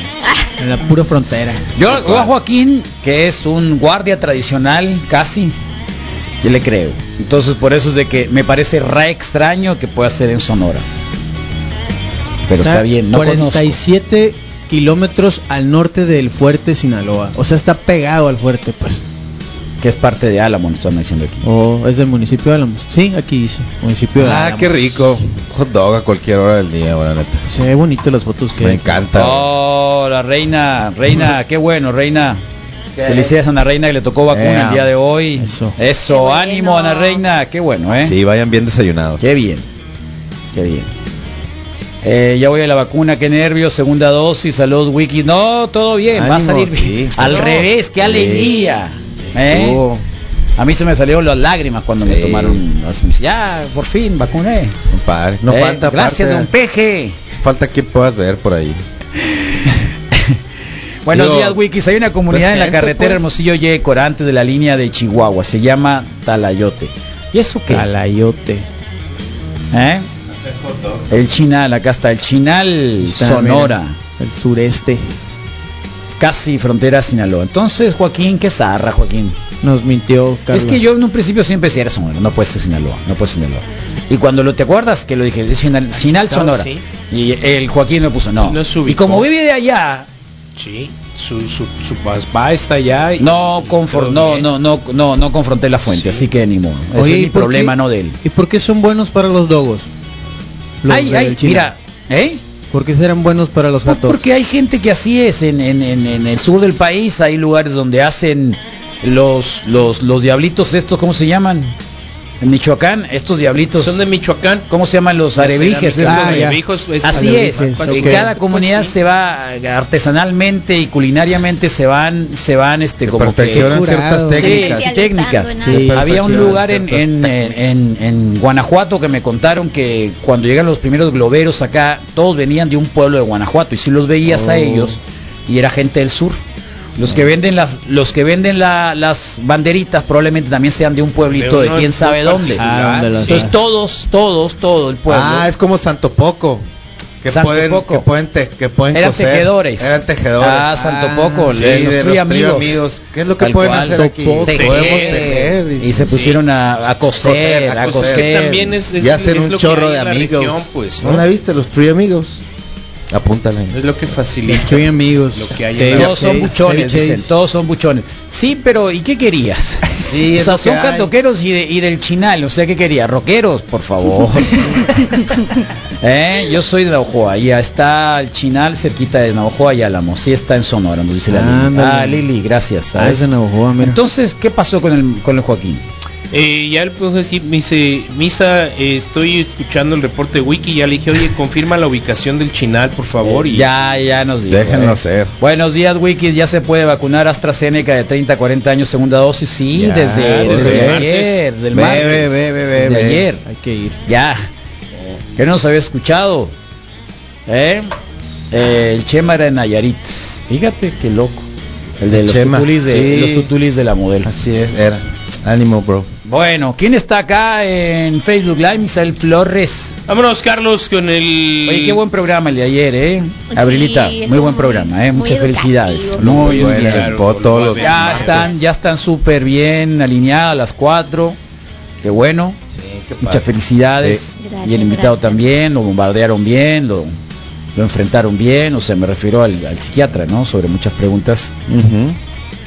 En la pura frontera. Yo, yo a Joaquín, que es un guardia tradicional, casi, yo le creo. Entonces por eso es de que me parece re extraño que pueda ser en Sonora. Pero está, bien, no conozco. 47 kilómetros al norte del fuerte Sinaloa. O sea, está pegado al fuerte, pues. Que es parte de Álamo, nos están diciendo aquí. O es del municipio de Álamos. Sí, aquí dice. Municipio de Ah, Álamos. qué rico. Hot dog a cualquier hora del día, buena neta. Se ve bonito las fotos que Me encanta. Oh, la reina, reina, qué bueno, reina. Felicidades a Ana Reina que le tocó vacuna Yeah. el día de hoy. Eso. Eso, Qué bueno. ánimo Ana Reina, qué bueno, ¿eh? Sí, vayan bien desayunados. Qué bien, qué bien. Eh, ya voy a la vacuna, qué nervios, segunda dosis, salud, wiki. No, todo bien, va a Ánimo, salir bien. sí. Al No. revés, qué Sí. alegría. ¿Eh? A mí se me salieron las lágrimas cuando me tomaron. Ya, por fin, vacuné. Compadre, No Eh, falta Gracias, aparte- don Peje. Falta quien puedas ver por ahí. [laughs] Buenos días, Wikis. Hay una comunidad pues, en la carretera pues. Hermosillo Yecor, antes de la línea de Chihuahua. Se llama Talayote. ¿Y eso qué? Talayote. ¿Eh? El Chinal, acá está. El Chinal Sonora. mira, el sureste. Casi frontera Sinaloa. Entonces, Joaquín, qué zarra, Joaquín. Nos mintió Carlos. Es que yo en un principio siempre decía, era Sonora, no puede ser Sinaloa, no puede ser Sinaloa. Y cuando lo te acuerdas que lo dije, es Sinal, Sinal Estaba Sonora. Y el Joaquín me puso, no. Y como vive de allá, Sí, su, su, su papá está allá. Y, no, y confor- todo no, no, no, no, no confronté la fuente, así que ni modo. Ese Oye, es ¿y mi problema, qué- no de él. ¿Y por qué son buenos para los dogos? Los Ay, ay, China. mira, ¿eh? ¿Por qué serán buenos para los Pues gatos? porque hay gente que así es en, en- en- en el sur del país, hay lugares donde hacen los los los diablitos estos, ¿cómo se llaman? En Michoacán, estos diablitos Son de Michoacán. ¿Cómo se llaman los arebrijes? Ah, ya. arebrijos, es- Así es. En cada comunidad se va artesanalmente y culinariamente se van se van este Se como que ciertas técnicas. sí, técnicas. Sí. Había un lugar en, en, en- en Guanajuato que me contaron que cuando llegan los primeros globeros acá, todos venían de un pueblo de Guanajuato y si los veías a Oh. ellos y era gente del sur. Los que venden las los que venden la- las banderitas probablemente también sean de un pueblito De quién sabe dónde. Ah, ¿dónde las- Entonces todos, todos, todo el pueblo. Ah, es como Santo Poco. Que Santo pueden, Poco. que pueden, te- que pueden Eran coser. tejedores. Eran tejedores. Ah, Santo Poco, sí, de los de los amigos. amigos. ¿Qué es lo que Tal pueden cual. hacer aquí? Poco. Podemos Tejer. y se pusieron a, a coser, Coser, a a coser. coser. Que también es, es, y hacen es un lo que chorro hay de amigos. región, pues, ¿No ¿no? la viste? Los Three amigos. Apúntale. Es lo que facilita. Estoy amigos. Lo que hay en la Todos son buchones, dicen, todos son buchones. Sí, pero ¿y qué querías? Sí, o es sea, lo que son cantoqueros y, de- y del chinal, o sea, ¿qué quería? Rockeros, por favor. [laughs] ¿Eh? Yo soy de Navajoa, ya está el chinal cerquita de Navajoa y Álamo, sí está en Sonora, nos dice la Lili. Ah, Lili, gracias. Ah, es de Navajoa, mira. Entonces, ¿qué pasó con el, con el Joaquín? Eh, ya el decir, me dice, Misa, eh, estoy escuchando el reporte de Wiki, ya le dije, oye, confirma la ubicación del Chinal, por favor. y Ya, ya nos dijo. Déjenlo eh. ser. Buenos días, Wikis. Ya se puede vacunar AstraZeneca de 30 a 40 años, segunda dosis. Sí, Ya, desde, desde desde el ayer, del Ve, martes. ve, ve, ve, ve, desde ve. ayer. Hay que ir. Ya. Que no nos había escuchado. ¿Eh? Eh, el Chema era de Nayarit. Fíjate qué loco. El de El los Chema, tutulis de, sí. los tutulis de la modelo. Así es, era. Ánimo, bro. Bueno, ¿quién está acá en Facebook Live? Misael Flores. Vámonos, Carlos, con el... Oye, qué buen programa el de ayer, ¿eh? Sí, Abrilita, muy buen programa, ¿eh? Muchas felicidades. Muy bien. spot todos los Ya martes. están, ya están súper bien alineadas las cuatro. Qué bueno. Sí, qué Muchas felicidades. Sí. y el Gracias, invitado gracias. también, lo bombardearon bien, lo, lo enfrentaron bien. O sea, me refiero al, al psiquiatra, ¿no? Sobre muchas preguntas. Ujú.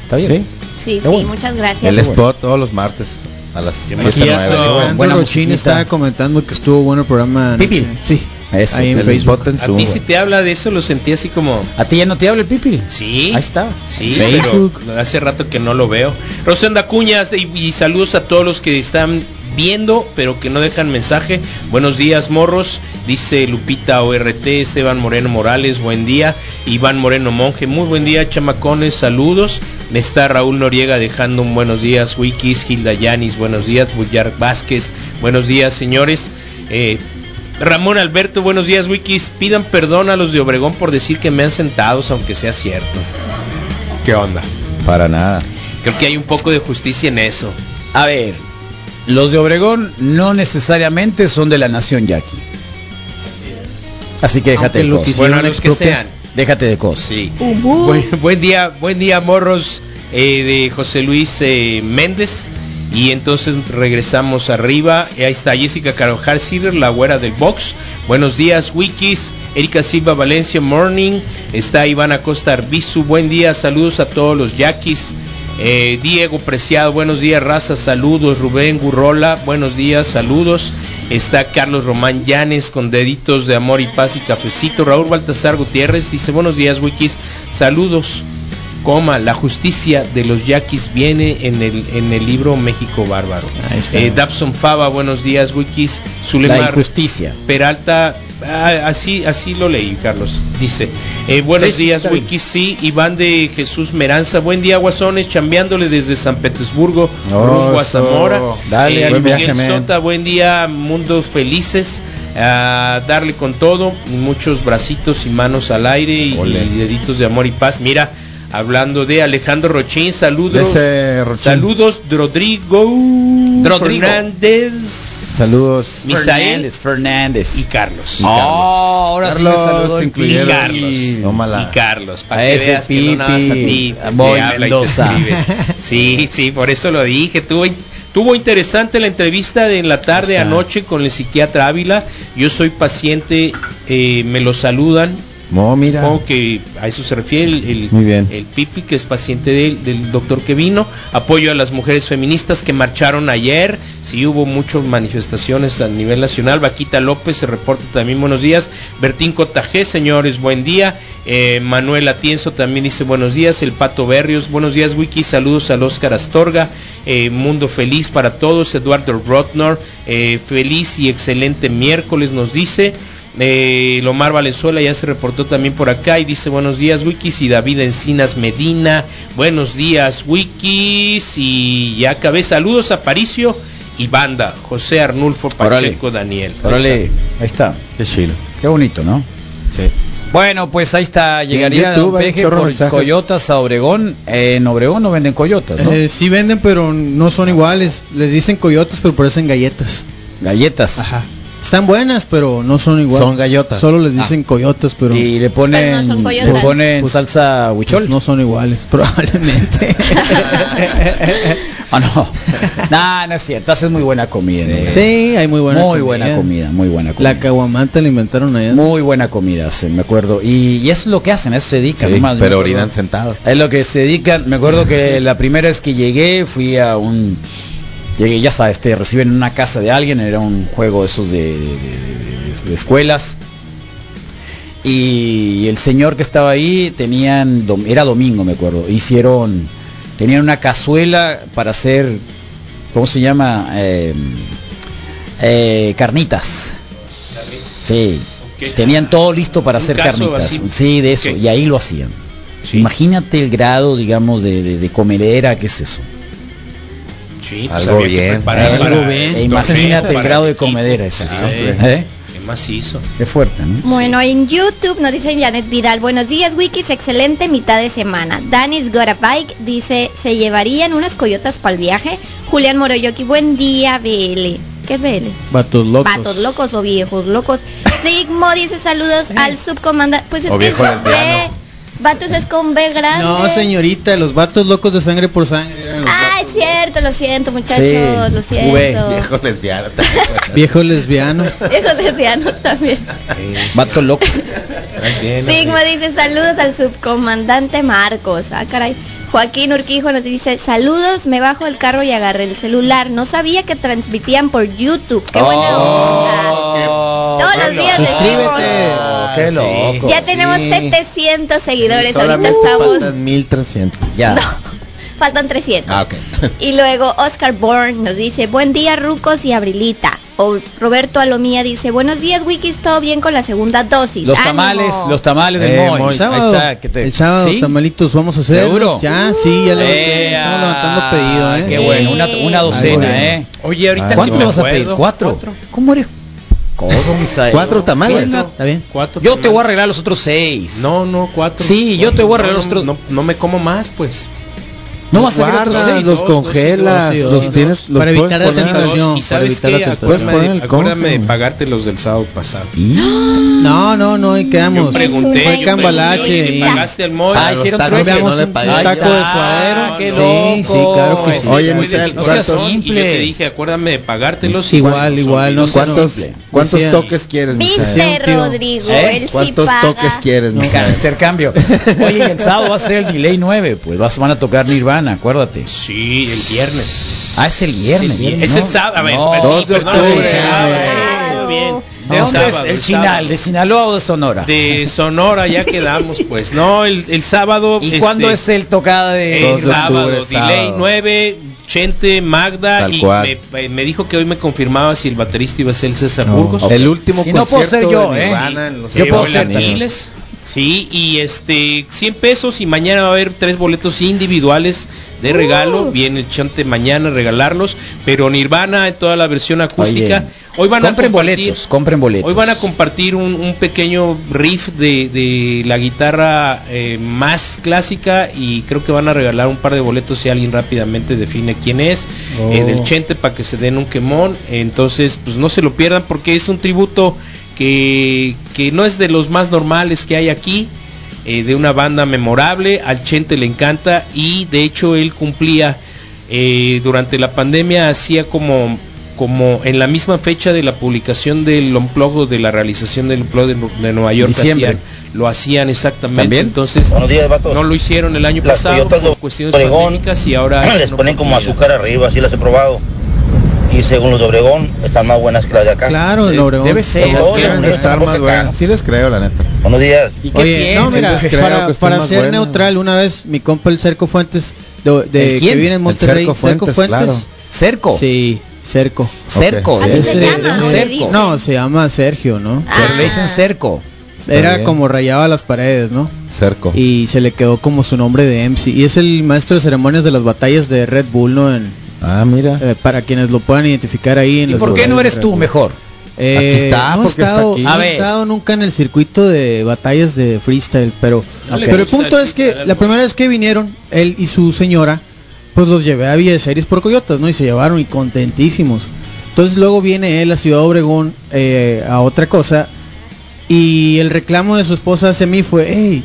Está bien. Sí. Sí, bueno. muchas gracias. El spot todos los martes a las Qué 7 macizo. 9. Alejandro buena Rochín estaba comentando que estuvo bueno el programa. Pipil. Sí. Eso. Ahí en El Facebook. en A ti si te habla de eso, lo sentí así como... ¿A ti ya no te habla el pipil? Sí. Ahí está. Sí, Facebook. pero hace rato que no lo veo. Rosenda Cuñas y, y saludos a todos los que están viendo, pero que no dejan mensaje. Buenos días, morros. Dice Lupita ORT, Esteban Moreno Morales, buen día. Iván Moreno Monje, muy buen día, chamacones, saludos. Me está Raúl Noriega dejando un buenos días, Wikis, Gilda Yanis, buenos días, Bullar Vázquez, buenos días, señores. Eh, Ramón Alberto, buenos días, Wikis. Pidan perdón a los de Obregón por decir que me han sentados, aunque sea cierto. ¿Qué onda? Para nada. Creo que hay un poco de justicia en eso. A ver, los de Obregón no necesariamente son de la nación yaqui. Así que déjate de cosas. Bueno, los que sean. Déjate de cosas. Sí. Buen, buen día, buen día, morros eh, de José Luis eh, Méndez. Y entonces regresamos arriba. Y ahí está Jessica Carvajal Silver, la güera del box. Buenos días, Wikis. Erika Silva Valencia Morning. Está Iván Acosta Arbizu. Buen día, saludos a todos los yaquis. Eh, Diego Preciado, buenos días, raza, saludos. Rubén Gurrola, buenos días, saludos. Está Carlos Román Llanes con deditos de amor y paz y cafecito. Raúl Baltasar Gutiérrez dice buenos días, Wikis. Saludos. Coma, la justicia de los yaquis viene en el, en el libro México Bárbaro. Eh, Dabson Fava, buenos días, Wikis. La Zulemar injusticia. Peralta, ah, así, así lo leí, Carlos. Dice, eh, buenos Sí, días. Wikis. Sí, Iván de Jesús Meranza. Buen día, Guasones, chambeándole desde San Petersburgo, Oh, rumbo a. Zamora. Dale, Eh, buen Miguel viaje. Sota, buen día, mundos felices. a darle con todo, muchos bracitos y manos al aire y deditos de amor y paz. Mira, hablando de Alejandro Rochín, saludos. Rochín. Saludos, Rodrigo. Rodrigo. Fernández. Saludos. Misael Fernández, Fernández. y Carlos. Oh, ahora sí Carlos, te incluyeron. Y Carlos. Tómala. Y Carlos, para A que ese veas que no nada más a ti Pipi, te Boy habla y te Mendoza. escribe. Sí, sí, por eso lo dije. Tuvo, tuvo interesante la entrevista de en la tarde Está. anoche con el psiquiatra Ávila. Yo soy paciente, eh, me lo saludan. No, mira. Supongo que a eso se refiere el, el- Muy bien. el Pipi, que es paciente del, del doctor que vino. Apoyo a las mujeres feministas que marcharon ayer. Sí hubo muchas manifestaciones a nivel nacional. Vaquita López se reporta también buenos días. Bertín Cotajé, señores, buen día. Eh, Manuel Atienzo también dice buenos días. El Pato Berrios, buenos días, Wiki. Saludos al Oscar Astorga. Eh, mundo feliz para todos. Eduardo Rotner, eh, feliz y excelente miércoles nos dice. Eh, Lomar Valenzuela ya se reportó también por acá y dice buenos días Wikis y David Encinas Medina, buenos días Wikis y ya acabé, saludos a Paricio y banda, José Arnulfo Pacheco Daniel. Ahí Órale, está. ahí está. Qué chilo. Qué bonito, ¿no? Sí. Bueno, pues ahí está. Llegaría YouTube peje por mensajes. coyotas a Obregón. Eh, en Obregón no venden coyotas, ¿no? Eh, sí venden, pero no son iguales. Les dicen coyotes, pero parecen galletas. Galletas. Ajá. Están buenas, pero no son iguales. Son gallotas. Solo les dicen coyotes, pero Y le ponen, no le coyotas. ponen Pues- salsa huichol. no son iguales, [laughs] probablemente. [laughs] Ah, no. nah, no es cierto. Haces muy buena comida. sí, hay muy buena muy buena comida, muy buena comida. La caguamanta la inventaron allá. Muy buena comida, sí, me acuerdo. Y, y eso es lo que hacen, eso se dedican. Sí, nomás, pero orinan sentados. Es lo que se dedican. Me acuerdo que la primera vez que llegué fui a un... Llegué, ya sabes, te reciben en una casa de alguien, era un juego esos de, de- de- escuelas. Y el señor que estaba ahí tenían, era domingo me acuerdo, hicieron, tenían una cazuela para hacer, ¿cómo se llama? Eh, eh, carnitas. Sí, Ok. tenían todo listo para hacer carnitas. así. Sí, de eso, y ahí lo hacían. Sí. Imagínate el grado, digamos, de, de, de comedera que es eso. Sí, pues Algo había que bien. preparar Algo para bien. el E imagínate el grado de comedera ese, Sí, ¿eh? Qué macizo. Qué fuerte, ¿no? Bueno, en YouTube nos dice Janet Vidal, buenos días Wikis, excelente mitad de semana. Danis Got a Bike dice, ¿se llevarían unas coyotas para el viaje? Julián Moroyoki, buen día, BL. ¿Qué es BL? Vatos locos. Patos locos o viejos locos. [laughs] Sigmo dice saludos al subcomandante. Pues es O que es lesbiano. B. Vatos es con B grande. No, señorita, los vatos locos de sangre por sangre. eran los Ah, es cierto, lo siento muchachos, Sí, lo siento. Viejo lesbiano. Viejos lesbianos. Viejos lesbianos también. Vato loco. Sigma dice saludos al subcomandante Marcos. Ah, caray. Joaquín Urquijo nos dice saludos, me bajo del carro y agarré el celular. No sabía que transmitían por YouTube. Qué buena onda. Todos los días Oh, Suscríbete. decimos. Qué Sí. loco. Ya tenemos Sí. 700 seguidores. Solamente Ahorita estamos. faltan 1300. Ya. Faltan 300. Ah. [laughs] Y luego Oscar Bourne nos dice, buen día Rucos y Abrilita. O Roberto Alomía dice, buenos días Wikis, todo bien con la segunda dosis. Los ¡Ánimo! tamales, los tamales del Eh, Moy. el Ahí sábado, está, que te- el sábado ¿Sí? tamalitos vamos a hacer. ¿Seguro? Ya, sí, ya le estamos levantando pedido, ¿eh? Qué bueno, una, una docena, bueno. ¿eh? Oye, ahorita ¿Cuánto que le me vas a pedir? acuerdo, ¿Cuatro? ¿Cómo eres? Cuatro tamales. Está bien. Cuatro Yo te voy a arreglar los otros seis. No, no, cuatro. Sí, yo te voy a arreglar No, los otros. No, no me como más, pues. No vas a Guardas, los congelas, los tienes, los Para puedes evitar la poner- tentación. Y para sabes evitar qué, la tentación. Puedes acuérdame, el de pagarte los del sábado pasado. No, no, no, ahí quedamos. Yo pregunté, Fue yo cambalache pregunté, y ¿le pagaste al Moy? Ah, hicieron tacos trueque. que no le un pagué. taco de suadero. qué Sí, loco. sí, claro que sí. Oye, corazón, y simple. yo te dije, acuérdame de pagártelos. Igual, igual, no ¿Cuántos, simple. cuántos toques quieres, tío. Rodrigo, ¿Eh? ¿Cuántos toques quieres, Me encanta Misael? intercambio. Oye, el sábado va a ser el delay 9, pues van a tocar Nirvana, acuérdate. Sí, el viernes. Ah, es el viernes. Sí, ¿no? es el sábado. A ver, No, pues, sí, sábado, Claro. bien. ¿De El dónde sábado, es? El el Chinal. ¿de Sinaloa o de Sonora? De Sonora ya quedamos, pues. No, el, el sábado. ¿Y este, cuándo es el tocada de El sábado, octubre, delay sábado. 9, Chente, Magda Tal y cual. me, me dijo que hoy me confirmaba si el baterista iba a ser el César No. Burgos. El último Si no puedo concierto ser yo, de ¿eh? Nirvana en los Yo puedo ser también. Sí, y este 100 pesos y mañana va a haber tres boletos individuales de regalo. Viene el chante mañana a regalarlos, pero Nirvana en toda la versión acústica. Oye, hoy van a compren compartir boletos, compren boletos. Hoy van a compartir un, un pequeño riff de, de la guitarra eh, más clásica y creo que van a regalar un par de boletos si alguien rápidamente define quién es, Oh. eh, del Chente para que se den un quemón. Entonces, pues no se lo pierdan porque es un tributo que, que no es de los más normales que hay aquí. eh, de una banda memorable, al Chente le encanta y de hecho él cumplía eh, durante la pandemia hacía como como en la misma fecha de la publicación del Unplugged o de la realización del Unplugged de, Nu- de Nueva York Diciembre. hacían- lo hacían exactamente ¿También? entonces días, no lo hicieron el año Las pasado por cuestiones pandémicas y ahora les es una ponen como azúcar arriba, así las he probado. Y según los de Obregón, están más buenas que las de acá. Claro, el Obregón. debe ser. Deben estar más buenas. Sí les creo, la neta. Buenos días. ¿Y qué Oye, piensas? no, mira, creo para, para ser neutral, una vez mi compa el Cerco Fuentes, de, de- que vive en Monterrey, Cerco Fuentes, claro. Cerco. Sí, Cerco. Cerco. Ok. Así de- se de- llama, de un ¿o le cerco. No, se llama Sergio, ¿no? Pero le dicen cerco. Está Era bien. como rayaba las paredes, ¿no? Cerco. Y se le quedó como su nombre de MC. Y es el maestro de ceremonias de las batallas de Red Bull, ¿no? En, Ah, mira. eh, para quienes lo puedan identificar ahí. En ¿Y por qué no eres tú mejor? Eh, Aquí está, no he porque está estado, aquí. no he estado nunca en el circuito de batallas de freestyle, pero, No pero el punto el es que la primera vez que vinieron, él y su señora, pues los llevé a Villa de Series por Coyotas, ¿no? Y se llevaron y contentísimos. Entonces luego viene él a Ciudad Obregón eh, a otra cosa y el reclamo de su esposa hacia mí fue, hey,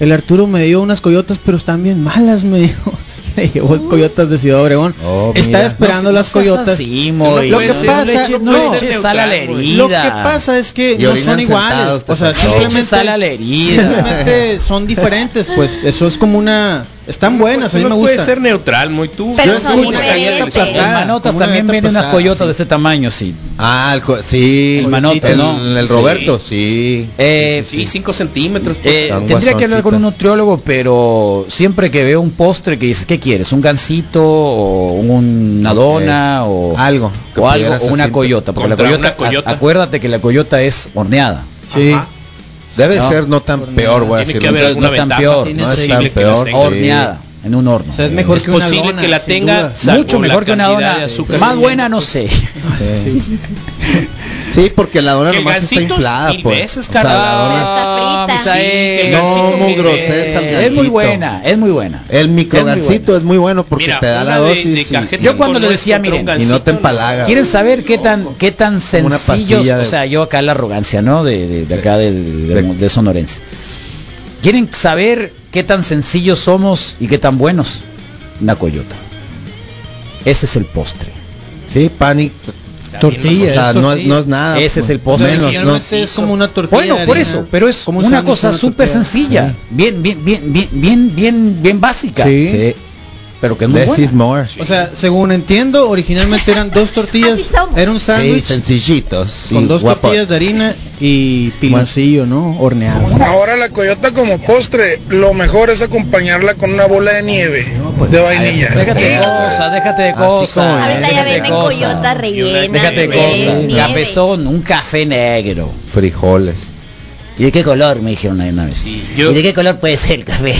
el Arturo me dio unas coyotas, pero están bien malas, [laughs] me dijo. Le [laughs] llevó coyotas de Ciudad Obregón. Oh, Está esperando No las coyotas. Moy. Lo que pasa, no lo que pasa es que no son iguales. O sea, simplemente, sal a la herida. simplemente son diferentes. Pues eso es como una. Están buenas, a mí me gustan. ser neutral, muy tú. Pero Yo son galleta. El Manotas una también vende unas coyotas sí. de este tamaño, sí. Ah, el, co- sí. El manote, el, ¿no? el Roberto, sí. Eh, Sí, 5 centímetros. pues, Eh, tendría que hablar con un nutriólogo, pero siempre que veo un postre que dice, ¿qué quieres? ¿Un gansito o una dona o Algo o algo o una coyota? Porque la coyota, una coyota. a- acuérdate que la coyota es horneada. Sí. Ajá. Debe No. ser no tan peor, voy a Tiene decirlo. que haber no alguna es tan ventaja. peor, no es tan peor. Horneada en un horno. O sea, es mejor Es que una posible dona, que la tenga Mucho mejor que una dona. azúcar Más buena no pues. sé. [laughs] Sí. Sí, porque la dona nomás está inflada, pues. veces, O sea, la dona- Está frita. Sí, que el No, muy grosesa Es muy buena, es muy buena. El micro Es muy gansito es muy bueno porque Mira, te da la una de- dosis de y- cajeta Yo cuando le decía, miren, y no te empalaga. ¿Quieren saber qué tan qué tan Una sencillos? O sea, yo acá la arrogancia, ¿no? De, de- de acá de, de- de sonorense. ¿Quieren saber qué tan sencillos somos y qué tan buenos? Una coyota. Ese es el postre. Sí, pan y Tortilla, o sea, es no, es, no nada. Ese es el postre. originalmente ¿no? es como una tortilla. Bueno, por eso, pero es Como un una cosa súper sencilla, bien, bien, bien, bien, bien, bien, bien básica, Sí. Sí. Pero que es muy Less is more. O sea, según entiendo, originalmente eran dos tortillas, era un Sí, sándwich sencillitos. con sí, dos guapo. tortillas de harina Y piloncillo, ¿no? Horneado. Ahora la coyota como postre, lo mejor es acompañarla con una bola de nieve de vainilla. Déjate de cosas, déjate de cosas. Ahorita ya venden cosas. coyotas rellenas. Déjate de cosas. Cafezón, un café negro. Frijoles. ¿Y de qué color? Me dijeron ahí una vez. yo- ¿Y de qué color puede ser el café?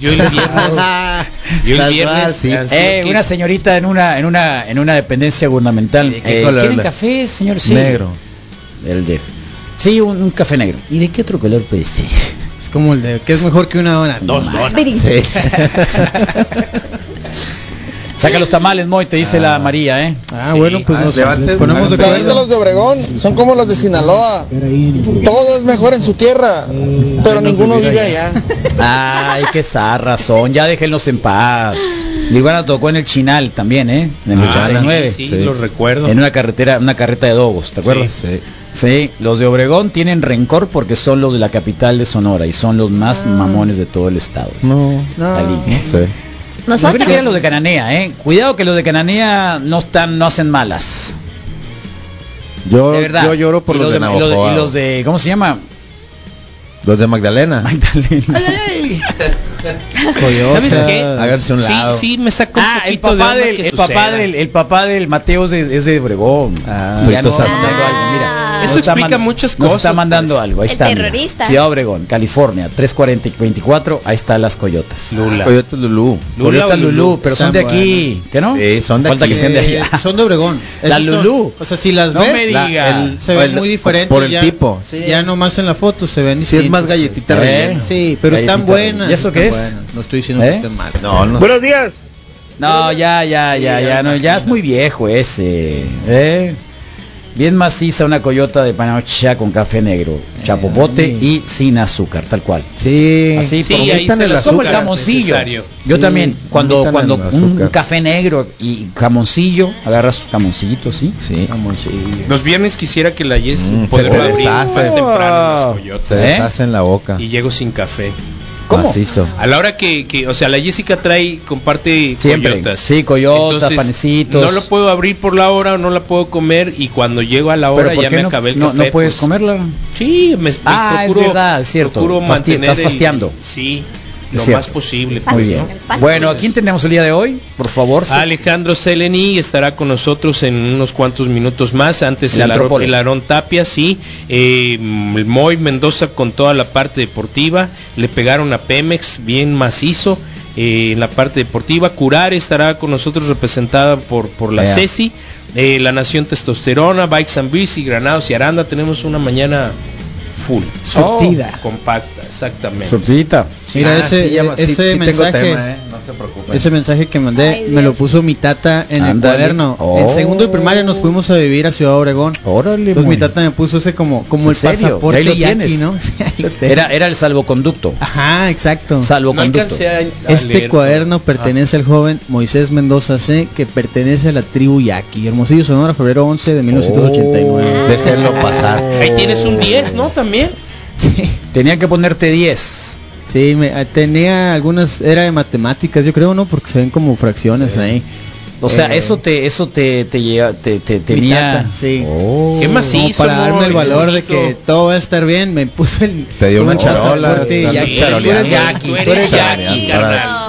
Yo el viernes, [laughs] yo el viernes sí. Eh, una señorita en una en una en una dependencia gubernamental. qué Eh, color ¿Quieren café, señor? Sí. Negro. El de. Sí, un, un café negro. ¿Y de qué otro color puede ser? Es como el de que es mejor que una dona. Dos donas. Sí. [laughs] Saca los tamales, Moy, te dice la María, ¿eh? Ah, bueno, pues Ah, nos levante- ponemos de También de los de Obregón, son como los de Sinaloa. Todo es mejor en su tierra, pero ninguno vive allá. Ay, qué razón. Ya déjenlos en paz. Iguana tocó en el Chinal también, ¿eh? En el Ah, 89. sí, sí, lo recuerdo. En una carretera, una carreta de dogos, ¿te acuerdas? Sí. Sí, los de Obregón tienen rencor porque son los de la capital de Sonora y son los más mamones de todo el estado. No. La línea. Sí. Creo que los de Cananea, ¿eh? Cuidado que los de Cananea no están, no hacen malas. Yo, De verdad. yo lloro por Y los, de, y los de, y los de- ¿cómo se llama? Los de Magdalena. Coyota. ¿Sabes qué? Háganse a un Sí, lado. sí, me saca un Ah, el poquito de papá onda del, que el papá suceda. del, el papá del Mateo es de, es de Obregón. Ah, Ya mandando algo, mira. Eso Nos está explica muchas Nos cosas, está mandando pues. algo. Ahí El está. mira. terrorista. Ciudad Obregón, California, 340 y 24. Ahí están las coyotas. Lula. Coyotes Lulú. Lula Coyotas Lulú, Lulú. pero son de aquí, ¿qué no? Eh, son de Falta aquí. que sean de Eh, allá. son de Obregón. [laughs] La Lulú. o sea, si las No ves, me La- digas. el- se ven el- muy diferentes. Por el ya, tipo. Sí. Ya nomás en la foto se ven Sí, es más galletita ¿Eh? rellena. Sí, pero están buenas. ¿Y eso qué es? buenas. No estoy diciendo ¿Eh? que estén mal. No, no. Buenos días. No, ya, ya, ya, ya, no, ya es muy viejo ese. ¿eh? Bien maciza una coyota de panocha con café negro, chapopote y sin azúcar, tal cual. Sí. Así, Sí, por ahí está el como el jamoncillo. necesario. Yo Sí, también, cuando cuando un café negro y jamoncillo, agarras su jamoncillito así. Sí. Los viernes quisiera que la Yes Mm, poderlo se te abrir más temprano las Se. ¿Eh? deshace en la boca. Y llego sin café. ¿Cómo? Macizo. A la hora que, que, o sea, la Jessica trae, comparte Siempre. coyotas. Sí, coyotas, Entonces, panecitos. No lo puedo abrir por la hora o no la puedo comer y cuando llego a la hora Pero ¿por ya me no, acabé el no, café. no puedes pues, comerla? Sí, me, me Ah, es procuro, verdad, es cierto. procuro Pasti- mantener estás el- pasteando. sí, Es lo cierto. más posible. Muy pues, bien. ¿no? Bueno, ¿a quién tenemos el día de hoy? Por favor. sí. Alejandro Seleni estará con nosotros en unos cuantos minutos más. Antes El el, Aarón, el Aarón Tapia, sí. Eh, el Moy Mendoza con toda la parte deportiva. Le pegaron a Pemex bien macizo. eh, en la parte deportiva, Curar estará con nosotros representada por, por la Ea. Ceci, eh, la Nación Testosterona, Bikes and Bici, Granados y Aranda, tenemos una mañana full, Surtida. compacta, exactamente. Sortidita. Mira, Ah, ese, sí, llama- sí, ese sí mensaje, tema, eh, no se preocupen. ese mensaje que mandé, Ay, me lo puso mi tata en el cuaderno. Oh. En segundo de primaria nos fuimos a vivir a Ciudad Obregón. Órale, Entonces mi muy. tata me puso ese como, como ¿En el serio? pasaporte Ahí lo yaqui. ¿no? [laughs] Ahí lo. Era, era el salvoconducto. Ajá, exacto. Salvoconducto. alcancé a- a Este leer, cuaderno pertenece al joven Moisés Mendoza C, que pertenece a la tribu Yaqui. Hermosillo, Sonora, febrero 11 de 1989. Oh. Déjenlo pasar. Ahí tienes un 10, ¿no? También. Sí, Tenía que ponerte 10. sí, me, eh, tenía algunas, era de matemáticas, yo creo, ¿no? Porque se ven como fracciones ahí. O sea, Eh, eso te eso te te lleva te, te tenía tata, sí. Oh. ¿Qué hizo, para darme el valor de que todo va a estar bien, me puso el Te dio una un charola,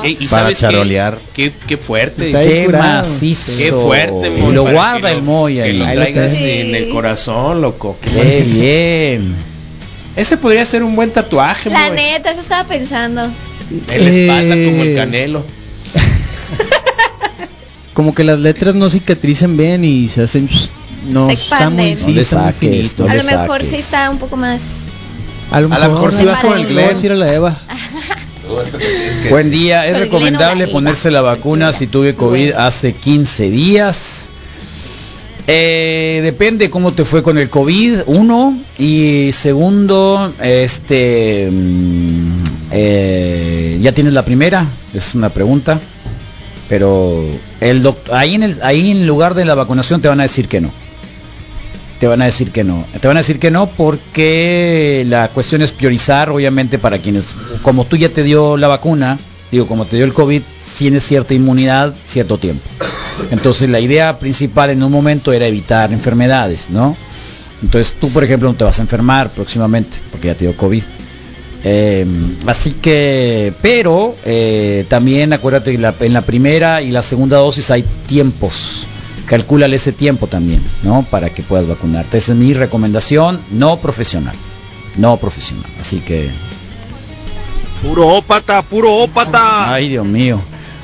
¿y para qué? charolear. Qué, qué fuerte. Qué curado. macizo. Qué fuerte, Y lo guarda el Moy Que lo traigas en el corazón, loco. Qué macizo. bien. Ese podría ser un buen tatuaje, La neta, eso estaba pensando. En la espalda Eh, como el canelo. [laughs] Como que las letras no cicatrizan bien y se hacen no Se está muy, sí, No le está muy finito. no A lo mejor sí saques. está un poco más. A lo A lo mejor si vas con el le voy a Glenn. decir a la Eva. Buen día, es recomendable ponerse la vacuna si tuve COVID hace 15 días. Eh, depende cómo te fue con el COVID, uno, y segundo, este, mm, eh, ya tienes la primera, es una pregunta, pero el doctor, ahí en el, ahí en lugar de la vacunación te van a decir que no. Te van a decir que no. Te van a decir que no porque la cuestión es priorizar, obviamente, para quienes, como tú ya te dio la vacuna, digo, como te dio el COVID, tienes cierta inmunidad cierto tiempo. Entonces la idea principal en un momento era evitar enfermedades, ¿no? Entonces tú, por ejemplo, no te vas a enfermar próximamente porque ya te dio COVID. Eh, así que, pero eh, también acuérdate que la- en la primera y la segunda dosis hay tiempos. Calcúlale ese tiempo también, ¿no? Para que puedas vacunarte. Esa es mi recomendación, no profesional. No profesional. Así que, Puro ópata, puro ópata. ay Dios mío.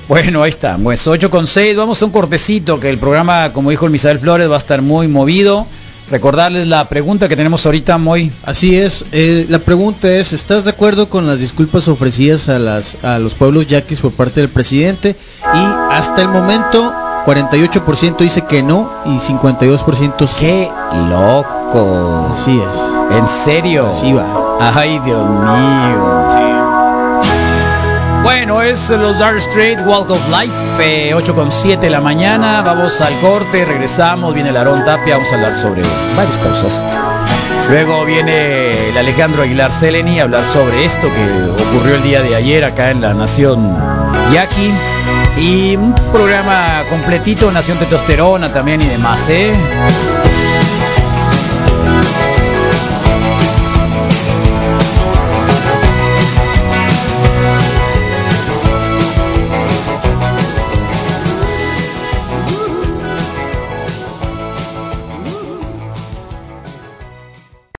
Bueno, ahí está. Pues 8 con 6, vamos a un cortecito que el programa, como dijo el Misael Flores, va a estar muy movido. Recordarles la pregunta que tenemos ahorita, muy. Así es, eh, la pregunta es, ¿estás de acuerdo con las disculpas ofrecidas a, las, a los pueblos yaquis por parte del presidente? Y hasta el momento, 48% dice que no y 52% sí. ¡Qué loco! Así es. ¿En serio? Así va. Ay, Dios mío. Los Dark Straight Walk of Life, eh, 8 con 7 de la mañana. Vamos al corte, regresamos, viene el Aarón Tapia, vamos a hablar sobre varias cosas. Luego viene el Alejandro Aguilar Seleni a hablar sobre esto que ocurrió el día de ayer acá en la Nación Yaqui. Y un programa completito, Nación Testosterona también y demás, ¿eh?